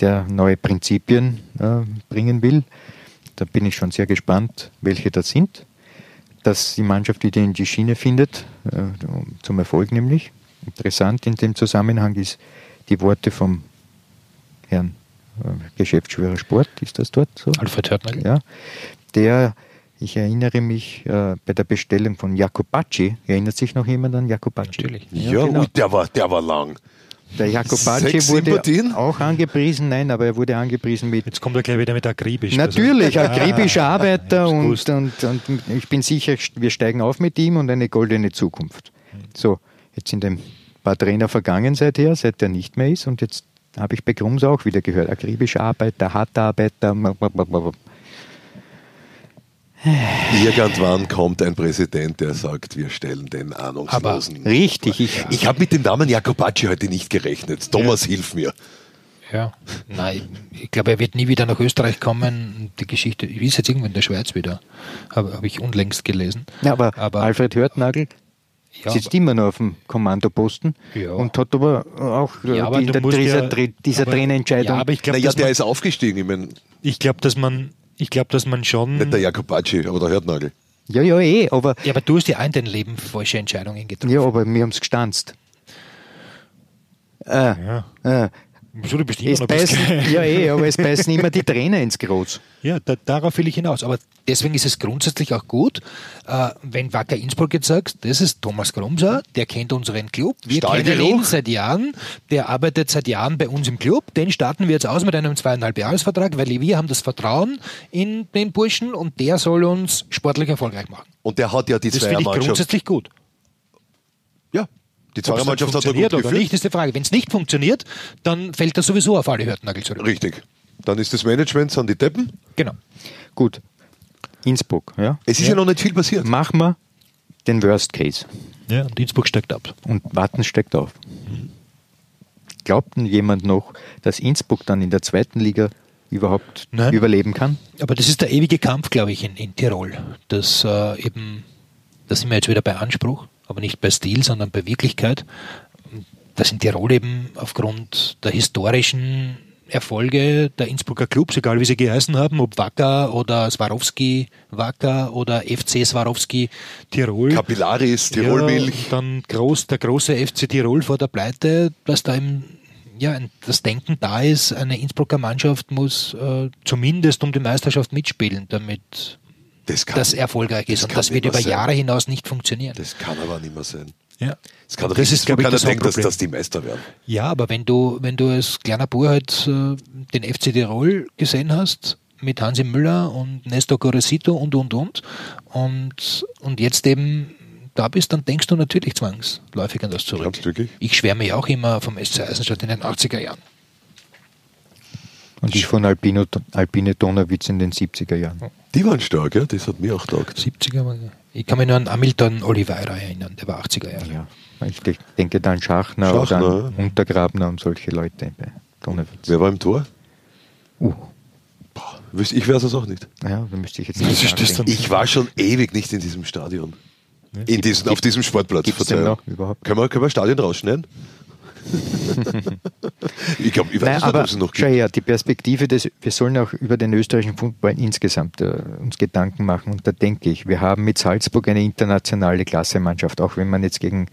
D: der neue Prinzipien äh, bringen will. Da bin ich schon sehr gespannt, welche das sind. Dass die Mannschaft wieder in die Schiene findet, äh, zum Erfolg nämlich. Interessant in dem Zusammenhang ist die Worte vom Herrn äh, Geschäftsführer Sport, ist das dort so?
C: Alfred Hörtner.
D: Ja, der, ich erinnere mich äh, bei der Bestellung von Jacobacci, erinnert sich noch jemand an Jacobacci?
C: Natürlich.
A: Ja,
D: genau.
A: ui, der, war, der war lang.
D: Der Jacobacci
A: Sechs
D: wurde
A: Sympathien?
D: auch angepriesen, nein, aber er wurde angepriesen mit
C: Jetzt kommt er gleich wieder mit akribisch.
D: Natürlich,
C: Also-
D: akribischer
C: Ah,
D: Arbeiter und, und, und ich bin sicher, wir steigen auf mit ihm und eine goldene Zukunft. So, jetzt sind ein paar Trainer vergangen seither, seit er nicht mehr ist und jetzt habe ich bei Grums auch wieder gehört, akribischer Arbeiter, harter Arbeiter, blablabla.
A: Irgendwann kommt ein Präsident, der sagt, wir stellen den Ahnungslosen.
D: richtig, ich,
A: ich habe mit dem Namen Jacobacci heute nicht gerechnet. Thomas, hilf mir.
C: Ja, nein, ich glaube, er wird nie wieder nach Österreich kommen. Die Geschichte, wie ist jetzt irgendwo in der Schweiz wieder? Habe hab ich unlängst gelesen.
D: Ja, aber,
C: Aber-
D: Alfred Hörtnagel
C: Ja,
D: sitzt
C: aber-
D: immer noch auf dem Kommandoposten
C: Ja.
D: und hat aber auch äh,
C: Ja, aber
D: die,
C: du
D: der, dieser,
C: ja-
D: dieser
C: aber-
D: Trainerentscheidung.
C: Ja, aber ich glaube,
A: Naja, der
C: man-
A: ist aufgestiegen. Ich meine,
C: ich glaub, dass man, ich glaube, dass man schon.
A: nicht der Jakobacci, aber der Hörtnagel.
D: ja, ja, eh, aber,
C: ja, aber du hast ja auch in deinem Leben falsche Entscheidungen getroffen.
D: ja, aber wir haben es gestanzt. Äh,
C: Ja.
D: äh,
C: Wieso, du bist immer
D: Es
C: noch
D: beißen, ja, eh, aber es beißen immer die Trainer ins Groß.
C: Ja, da, darauf will ich hinaus. Aber deswegen ist es grundsätzlich auch gut, äh, wenn Wacker Innsbruck jetzt sagt, das ist Thomas Grumser, der kennt unseren Club, wir kennen
A: Stahlgeruch.
C: ihn seit Jahren, der arbeitet seit Jahren bei uns im Club, den starten wir jetzt aus mit einem zweieinhalb Jahresvertrag, weil wir haben das Vertrauen in den Burschen und der soll uns sportlich erfolgreich machen.
A: Und der hat ja die
C: Das finde ich grundsätzlich gut.
A: Ja, die
C: dann
A: Zweiermannschaft hat er gut
C: funktioniert oder
A: geführt.
C: nicht, ist die Frage. Wenn es nicht funktioniert, dann fällt er sowieso auf alle Hürtennagel zurück.
A: Richtig. Dann ist das Management, sind die Deppen.
C: Genau.
D: Gut. Innsbruck, ja.
A: Es ist ja, noch nicht viel passiert.
D: Machen wir den Worst Case.
C: Ja, und Innsbruck steigt ab.
D: Und Warten steckt auf. Glaubt denn jemand noch, dass Innsbruck dann in der zweiten Liga überhaupt
C: Nein.
D: überleben kann?
C: Aber das ist der ewige Kampf, glaube ich, in, in Tirol. Das äh, eben, da sind wir jetzt wieder bei Anspruch, aber nicht bei Stil, sondern bei Wirklichkeit. Dass in Tirol eben aufgrund der historischen Erfolge der Innsbrucker Clubs, egal wie sie geheißen haben, ob Wacker oder Swarovski Wacker oder FC Swarovski Tirol.
A: Kapillaris, Tirolmilch.
C: Ja, dann groß, der große FC Tirol vor der Pleite, dass da im, ja, das Denken da ist, eine Innsbrucker Mannschaft muss äh, zumindest um die Meisterschaft mitspielen, damit
A: Das kann,
C: das erfolgreich ist.
A: das
C: Und das wird über
A: sein.
C: Jahre hinaus nicht funktionieren.
A: das kann aber nicht mehr sein.
C: ja.
A: Es kann doch
C: Das ist, glaub ich, das
A: denken, dass, dass die Meister werden.
C: ja, aber wenn du, wenn du als kleiner Bur halt äh, den FC Tirol gesehen hast, mit Hansi Müller und Nestor Gorosito und, und, und, und, und jetzt eben da bist, dann denkst du natürlich zwangsläufig an das zurück.
A: Wirklich?
C: Ich schwärme ja auch immer vom SC Eisenstadt in den 80er Jahren.
D: Und ich von Alpino, Alpine Donauwitz in den 70er Jahren.
A: Die waren stark, ja, das hat mir auch taugt.
C: 70er war- Ich kann mich nur an Hamilton Oliveira erinnern, der war 80er Jahre.
D: Ja. Ich de- denke da an Schachner,
A: Schachner,
D: oder an Untergrabner und solche Leute.
A: Wer war im Tor?
D: Uh,
A: Boah, ich weiß es auch nicht.
D: ja, da müsste ich jetzt nicht
C: dann?
A: Ich war schon ewig nicht in diesem Stadion. In diesem, auf diesem Sportplatz.
D: gibt's noch überhaupt?
A: Können wir, können wir Stadion rausschneiden? Ich glaube, ich weiß
D: Nein,
A: nicht,
D: aber
A: ob es noch gibt.
D: her, die Perspektive des, wir sollen auch über den österreichischen Fußball insgesamt äh, uns Gedanken machen und da denke ich, wir haben mit Salzburg eine internationale Klassemannschaft, auch wenn man jetzt gegen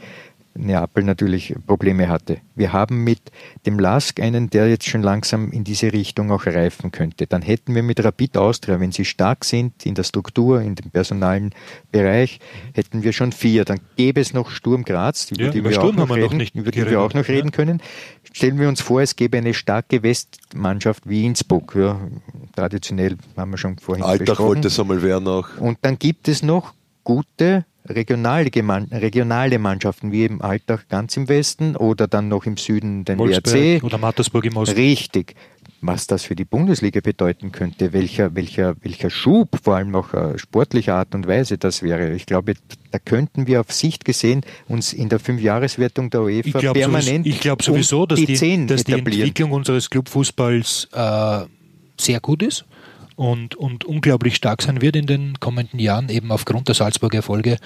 D: Neapel natürlich Probleme hatte. Wir haben mit dem Lask einen, der jetzt schon langsam in diese Richtung auch reifen könnte. Dann hätten wir mit Rapid Austria, wenn sie stark sind in der Struktur, in dem personalen Bereich, hätten wir schon vier. Dann gäbe es noch Sturm Graz, über
C: Ja,
D: die
C: über
D: wir
C: Sturm
D: auch noch
C: haben wir noch
D: reden,
C: nicht
D: über die wir auch noch reden
C: Ja.
D: können. Stellen wir uns vor, es gäbe eine starke Westmannschaft wie Innsbruck. Ja, traditionell haben wir schon vorhin
A: Alltag
D: besprochen.
A: wollte es einmal werden auch.
D: Und dann gibt es noch gute regionale, regionale Mannschaften, wie eben Alltag ganz im Westen oder dann noch im Süden den WRC.
C: oder Mattersburg im Osten.
D: Richtig. Was das für die Bundesliga bedeuten könnte, welcher, welcher, welcher Schub, vor allem auch äh, sportlicher Art und Weise das wäre. Ich glaube, da könnten wir auf Sicht gesehen uns in der Fünfjahreswertung der UEFA
C: Ich glaube
D: permanent
C: sowieso, ich glaub sowieso
D: um
C: dass, die,
D: Zehn
C: dass die. Entwicklung unseres Clubfußballs äh, sehr gut ist und, und unglaublich stark sein wird in den kommenden Jahren, eben aufgrund der Salzburger Erfolge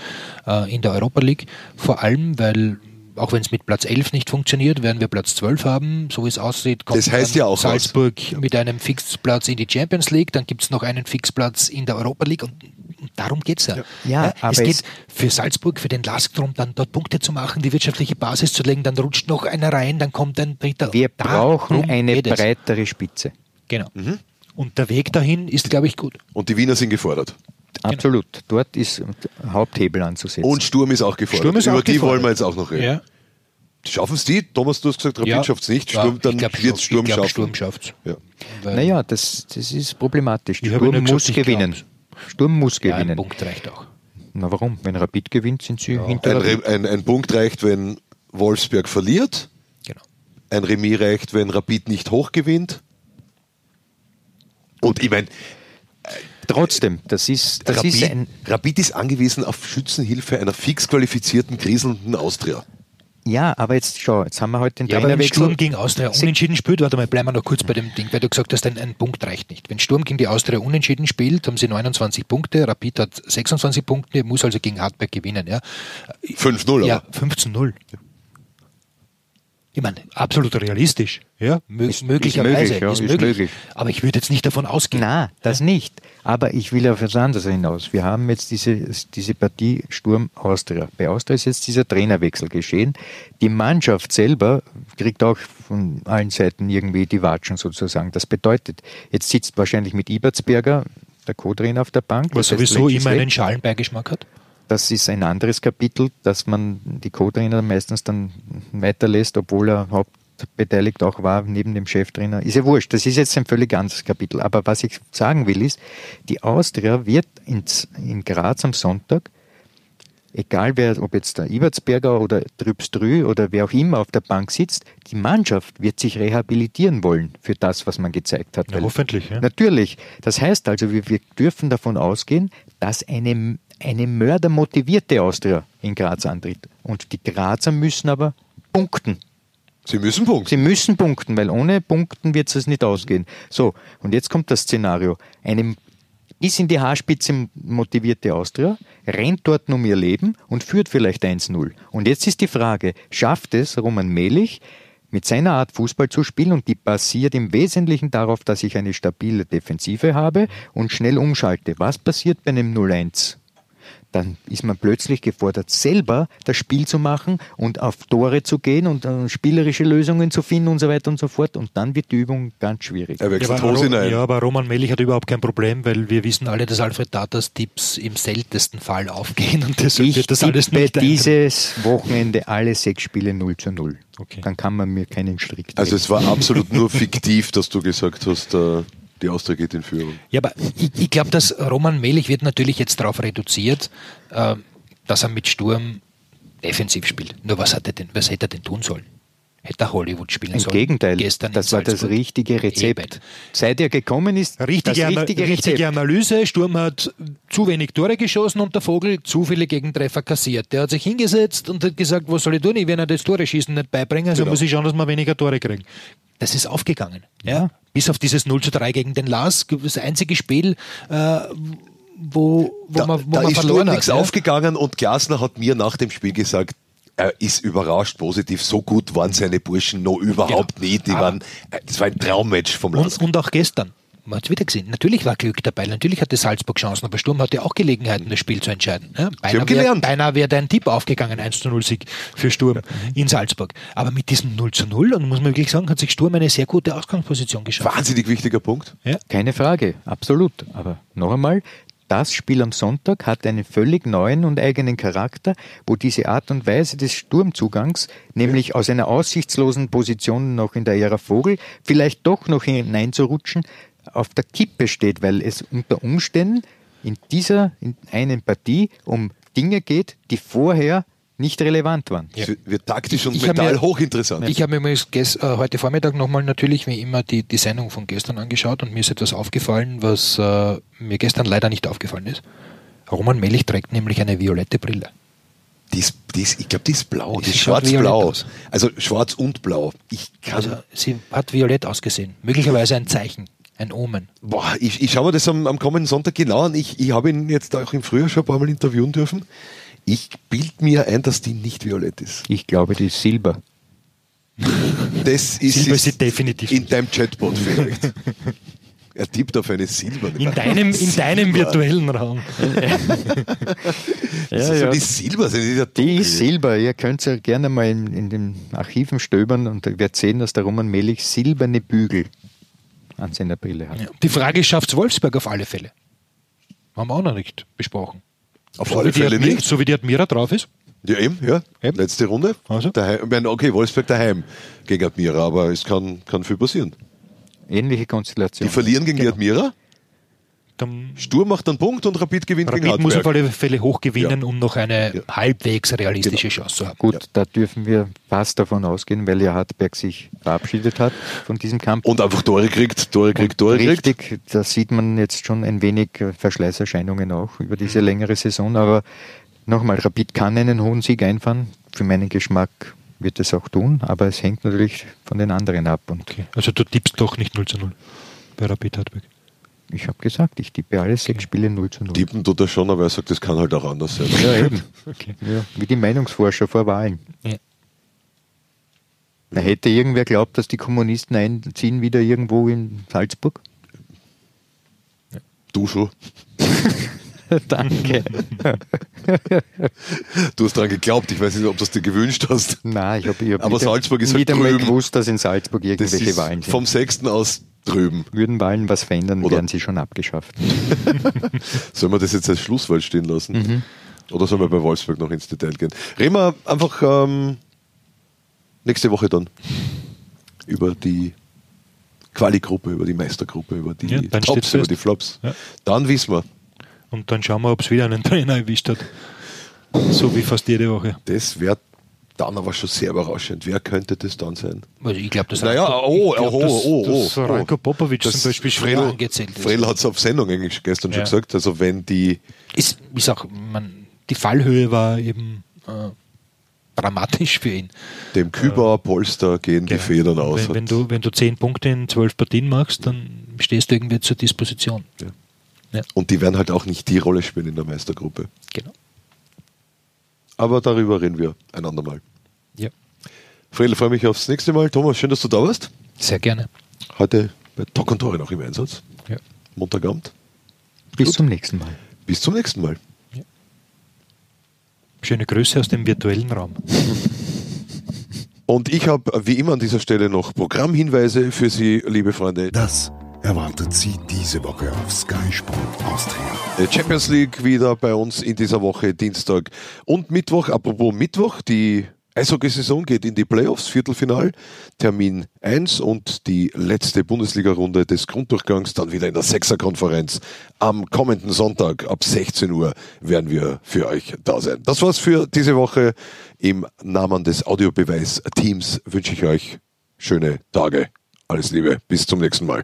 C: äh, in der Europa League. Vor allem, weil auch wenn es mit Platz 11 nicht funktioniert, werden wir Platz 12 haben. So wie es aussieht, kommt
A: Das heißt
C: dann
A: ja auch
C: Salzburg mit einem Fixplatz in die Champions League, dann gibt es noch einen Fixplatz in der Europa League und, und darum geht es ja.
D: Ja, aber
C: es
D: es-
C: geht für Salzburg, für den Lask darum, dann dort Punkte zu machen, die wirtschaftliche Basis zu legen, dann rutscht noch einer rein, dann kommt ein dritter.
D: Wir
C: Darum
D: brauchen eine breitere Spitze.
C: Genau. Und der Weg dahin ist, glaube ich, gut.
A: Und die Wiener sind gefordert.
D: Absolut. Dort ist Haupthebel anzusetzen.
A: Und Sturm ist auch gefordert.
C: Sturm ist
A: Über
C: auch
A: die
C: gefordert.
A: wollen wir jetzt auch noch reden.
C: Ja.
A: Schaffen es die? Thomas, du hast gesagt, Rapid schafft es nicht. Sturm,
C: Ja,
A: dann
C: glaub,
A: wird Sturm
C: ich glaub,
A: schaffen.
C: Sturm schafft
A: Ja.
D: naja, das, das ist problematisch.
C: Ich
D: Sturm
C: gesagt,
D: muss
C: ich
D: gewinnen. Sturm muss
C: Ja, ein
D: gewinnen.
C: Punkt reicht auch.
D: Na warum? Wenn Rapid gewinnt, sind sie hinter
A: Ein, ein, ein Punkt reicht, wenn Wolfsberg verliert.
C: Genau.
A: Ein Remis reicht, wenn Rapid nicht hoch gewinnt. Und ich meine,
D: Trotzdem, das ist, das ist
A: Rapid,
D: ein,
A: Rapid ist angewiesen auf Schützenhilfe einer fix qualifizierten, kriselnden Austria.
D: ja, aber jetzt schau, jetzt haben wir heute den
C: Ja, aber wenn
D: Trainerwechsel.
C: Sturm gegen Austria unentschieden spielt, warte mal, bleiben wir noch kurz bei dem Ding, weil du gesagt hast, ein, ein Punkt reicht nicht. Wenn Sturm gegen die Austria unentschieden spielt, haben sie 29 Punkte, Rapid hat 26 Punkte, muss also gegen Hartberg gewinnen. Ja,
A: 5-0
C: ja
A: aber.
C: 15-0. Ich meine, absolut realistisch. Ja, Mö
D: Ist- ist
C: möglicherweise.
D: möglich, ja,
C: ist
D: ist
C: möglich.
D: möglich.
C: Aber ich würde jetzt nicht davon ausgehen.
D: Na, das nicht. Aber ich will auf etwas anderes hinaus. Wir haben jetzt diese, diese Partie Sturm Austria. Bei Austria ist jetzt dieser Trainerwechsel geschehen. Die Mannschaft selber kriegt auch von allen Seiten irgendwie die Watschen sozusagen. Das bedeutet, jetzt sitzt wahrscheinlich mit Ibertsberger der Co-Trainer auf der Bank.
C: Was sowieso
D: ist
C: immer einen Schalenbeigeschmack hat.
D: Das ist ein anderes Kapitel, dass man die Co-Trainer meistens dann weiterlässt, obwohl er hauptbeteiligt auch war neben dem Cheftrainer. Ist ja wurscht, das ist jetzt ein völlig anderes Kapitel. Aber was ich sagen will ist, die Austria wird ins, in Graz am Sonntag, egal wer, ob jetzt der Ibertsberger oder Trübstrü oder wer auch immer auf der Bank sitzt, die Mannschaft wird sich rehabilitieren wollen für das, was man gezeigt hat.
C: Ja, hoffentlich. Ja.
D: Natürlich. Das heißt also, wir, wir dürfen davon ausgehen, dass eine, eine mördermotivierte Austria in Graz antritt. Und die Grazer müssen aber punkten.
A: Sie müssen punkten.
D: Sie müssen punkten, weil ohne Punkten wird es nicht ausgehen. So, und jetzt kommt das Szenario. Eine bis in die Haarspitze motivierte Austria rennt dort um ihr Leben und führt vielleicht 1-0. Und jetzt ist die Frage, schafft es Roman Melich mit seiner Art Fußball zu spielen und die basiert im Wesentlichen darauf, dass ich eine stabile Defensive habe und schnell umschalte. Was passiert bei einem 0-1? Dann ist man plötzlich gefordert, selber das Spiel zu machen und auf Tore zu gehen und äh, spielerische Lösungen zu finden und so weiter und so fort. Und dann wird die Übung ganz schwierig.
A: Er
C: Ja,
A: wechselt
C: aber,
A: Hose hinein.
C: ja, aber Roman Melich hat überhaupt kein Problem, weil wir wissen alle, dass Alfred Tatas Tipps im seltensten Fall aufgehen und deshalb
D: Ich
C: wird das alles nicht
D: dieses Wochenende alle sechs Spiele 0 zu 0.
C: Okay.
D: Dann kann man mir keinen Strick drehen.
A: Also es war absolut nur fiktiv, dass du gesagt hast, äh, die Austria geht in Führung.
C: Ja, aber ich, ich glaube, dass Roman Melich wird natürlich jetzt darauf reduziert, äh, dass er mit Sturm defensiv spielt. Nur was, hat er denn, was hätte er denn tun sollen? Hätte er Hollywood spielen
D: Im
C: sollen?
D: Gegenteil,
C: Gestern
D: das war das richtige Rezept.
C: Eben.
D: Seit er gekommen ist,
C: Richtige,
D: das
C: Ana-
D: richtige Rezept.
C: richtige Analyse. Sturm hat zu wenig Tore geschossen und der Vogel zu viele Gegentreffer kassiert. Der hat sich hingesetzt und hat gesagt, was soll ich tun? Ich werde das Tore schießen nicht beibringen, also
A: Genau.
C: muss ich schauen, dass wir weniger Tore kriegen. Das ist aufgegangen. Ja. Bis auf dieses 0 zu 3 gegen den Lars, das einzige Spiel, äh, wo, wo
A: Da,
C: man, wo
A: da
C: man
A: ist
C: verloren
A: nichts
C: ja.
A: aufgegangen und Glasner hat mir nach dem Spiel gesagt, er ist überrascht positiv. So gut waren seine Burschen noch überhaupt
C: Genau.
A: nie. Die
C: Aber-
A: waren, äh, das war ein Traummatch vom Lars.
C: Und, und auch gestern. Man hat es wieder gesehen. Natürlich war Glück dabei. Natürlich hatte Salzburg Chancen, aber Sturm hatte auch Gelegenheiten, das Spiel zu entscheiden. Ja, beinahe
A: haben
C: wär-
A: gelernt.
C: Beinahe wäre dein Tipp aufgegangen, 1 zu 0 Sieg für Sturm in Salzburg. Aber mit diesem 0 zu 0, und muss man wirklich sagen, hat sich Sturm eine sehr gute Ausgangsposition geschaffen.
A: Wahnsinnig wichtiger Punkt.
C: Ja.
D: Keine Frage, absolut. Aber noch einmal, das Spiel am Sonntag hat einen völlig neuen und eigenen Charakter, wo diese Art und Weise des Sturmzugangs, nämlich aus einer aussichtslosen Position noch in der Ära Vogel, vielleicht doch noch hineinzurutschen, auf der Kippe steht, weil es unter Umständen in dieser, in einen Partie um Dinge geht, die vorher nicht relevant waren.
C: Ja.
A: Wird taktisch und
C: Ich
A: mental
C: mir-
A: hochinteressant.
C: Ich habe mir übrigens ges- äh, heute Vormittag nochmal natürlich wie immer die, die Sendung von gestern angeschaut und mir ist etwas aufgefallen, was äh, mir gestern leider nicht aufgefallen ist. Roman Melich trägt nämlich eine violette Brille.
A: Die ist, die ist, ich glaube, die ist blau. Die
C: Sie
A: ist schwarz-blau.
C: aus.
A: Also schwarz und blau. Ich kann.
C: Also sie hat violett ausgesehen. Möglicherweise ein Zeichen, ein Omen.
A: Boah, ich, ich schaue mir das am, am kommenden Sonntag genau an. Ich, ich habe ihn jetzt auch im Frühjahr schon ein paar Mal interviewen dürfen. Ich bild mir ein, dass die nicht violett ist.
D: Ich glaube, die ist Silber.
A: Das ist,
C: Silber ist sie definitiv
A: in deinem Chatbot vielleicht. er tippt auf eine Silber.
C: In deinem, in deinem virtuellen Raum.
A: Das ist so die Silber die ist ja
D: Die ist Silber. Ihr könnt ja gerne mal in, in den Archiven stöbern und ihr werdet sehen, dass der Roman Melich silberne Bügel an seiner Brille hat.
C: Ja. Die Frage ist, schafft Wolfsberg auf alle Fälle? Haben wir auch noch nicht besprochen.
A: Auf
C: so
A: alle Fälle
C: Admi-
A: nicht.
C: So wie die Admira drauf ist.
A: Ja, eben, ja.
C: Eben.
A: Letzte Runde.
C: Also?
A: Daheim, ich meine, okay, Wolfsberg daheim gegen Admira, aber es kann, kann viel passieren.
D: Ähnliche Konstellation.
A: Die verlieren gegen die Admira,
C: Dann
A: Sturm macht einen Punkt und Rapid gewinnt gegen
C: Rapid muss auf
A: Hartberg.
C: alle Fälle hochgewinnen,
A: Ja.
C: um noch eine
A: Ja.
C: halbwegs realistische Chance zu haben.
D: Gut, da dürfen wir fast davon ausgehen, weil ja Hartberg sich verabschiedet hat von diesem Kampf.
A: Und einfach Tore kriegt, Tore kriegt, Tore kriegt.
D: Richtig, da sieht man jetzt schon ein wenig Verschleißerscheinungen auch über diese
A: Mhm.
D: längere Saison. Aber nochmal, Rapid kann einen hohen Sieg einfahren. Für meinen Geschmack wird es auch tun, aber es hängt natürlich von den anderen ab. Und
C: Okay. Also du tippst doch nicht 0 zu 0 bei Rapid Hartberg.
D: Ich habe gesagt, ich tippe alle sechs Spiele 0 zu 0.
A: Tippen tut er schon, aber er sagt, das kann halt auch anders sein.
D: Ja, eben.
C: Okay.
D: Ja, wie die Meinungsforscher vor Wahlen.
C: Ja.
D: Da hätte irgendwer glaubt, dass die Kommunisten einziehen wieder irgendwo in Salzburg?
A: Du schon.
D: Danke.
A: Du hast daran geglaubt. Ich weiß nicht, ob du es dir gewünscht hast.
D: Nein, ich habe hab
A: Aber
D: nicht,
A: Salzburg ist halt
D: nicht einmal
A: drüben.
D: gewusst, dass in Salzburg
A: Das
D: irgendwelche
A: ist
D: Wahlen sind.
A: vom 6. aus drüben.
D: Würden Wahlen was verändern,
A: Oder-
D: werden sie schon abgeschafft.
A: Sollen wir das jetzt als Schlusswort stehen lassen?
D: Mhm.
A: Oder sollen wir bei Wolfsburg noch ins Detail gehen? Reden wir einfach ähm, nächste Woche dann über die Quali-Gruppe, über die Meistergruppe, über die
C: Ja,
A: Tops, über die Flops.
C: Ja.
A: Dann wissen wir,
C: Und dann schauen wir, ob es wieder einen Trainer erwischt hat. So wie fast jede Woche.
A: das wäre dann aber schon sehr überraschend. Wer könnte das dann sein?
C: Also ich glaube, dass
A: Naja, oh,
C: glaub,
A: oh,
C: dass,
A: oh, oh,
C: dass
A: oh.
C: Ranko Popovic
A: Das
C: zum Beispiel
A: Fredl-
C: angezählt ist.
A: Fredl hat es auf Sendung eigentlich gestern schon
C: Ja.
A: gesagt. Also wenn die
C: ist, ist auch, man, die Fallhöhe war eben äh, dramatisch für ihn.
A: dem Kübauer-Polster gehen die
C: Genau.
A: Federn aus.
C: Wenn, wenn, du, wenn du zehn Punkte in zwölf Partien machst, dann stehst du irgendwie zur Disposition.
A: Ja.
C: Ja,
A: Und die werden halt auch nicht die Rolle spielen in der Meistergruppe.
C: genau.
A: Aber darüber reden wir ein andermal.
C: Ja.
A: Fredel, freue mich aufs nächste Mal. Thomas, schön, dass du da warst.
C: Sehr gerne.
A: Heute bei Talk und Tore noch im Einsatz.
C: Ja.
A: Montagabend.
D: Bis
A: Gut.
D: zum nächsten Mal.
A: Bis zum nächsten Mal.
C: Schöne Grüße aus dem virtuellen Raum.
A: Und ich habe wie immer an dieser Stelle noch Programmhinweise für Sie, liebe Freunde.
B: Das erwartet Sie diese Woche auf Sky Sport Austria.
A: Äh, Champions League wieder bei uns in dieser Woche, Dienstag und Mittwoch. Apropos Mittwoch, die Eishockey-Saison geht in die Playoffs, Viertelfinal, Termin 1 und die letzte Bundesliga-Runde des Grunddurchgangs dann wieder in der Sechserkonferenz. Am kommenden Sonntag ab 16 Uhr werden wir für euch da sein. Das war's für diese Woche. Im Namen des Audiobeweis-Teams wünsche ich euch schöne Tage. Alles Liebe, bis zum nächsten Mal.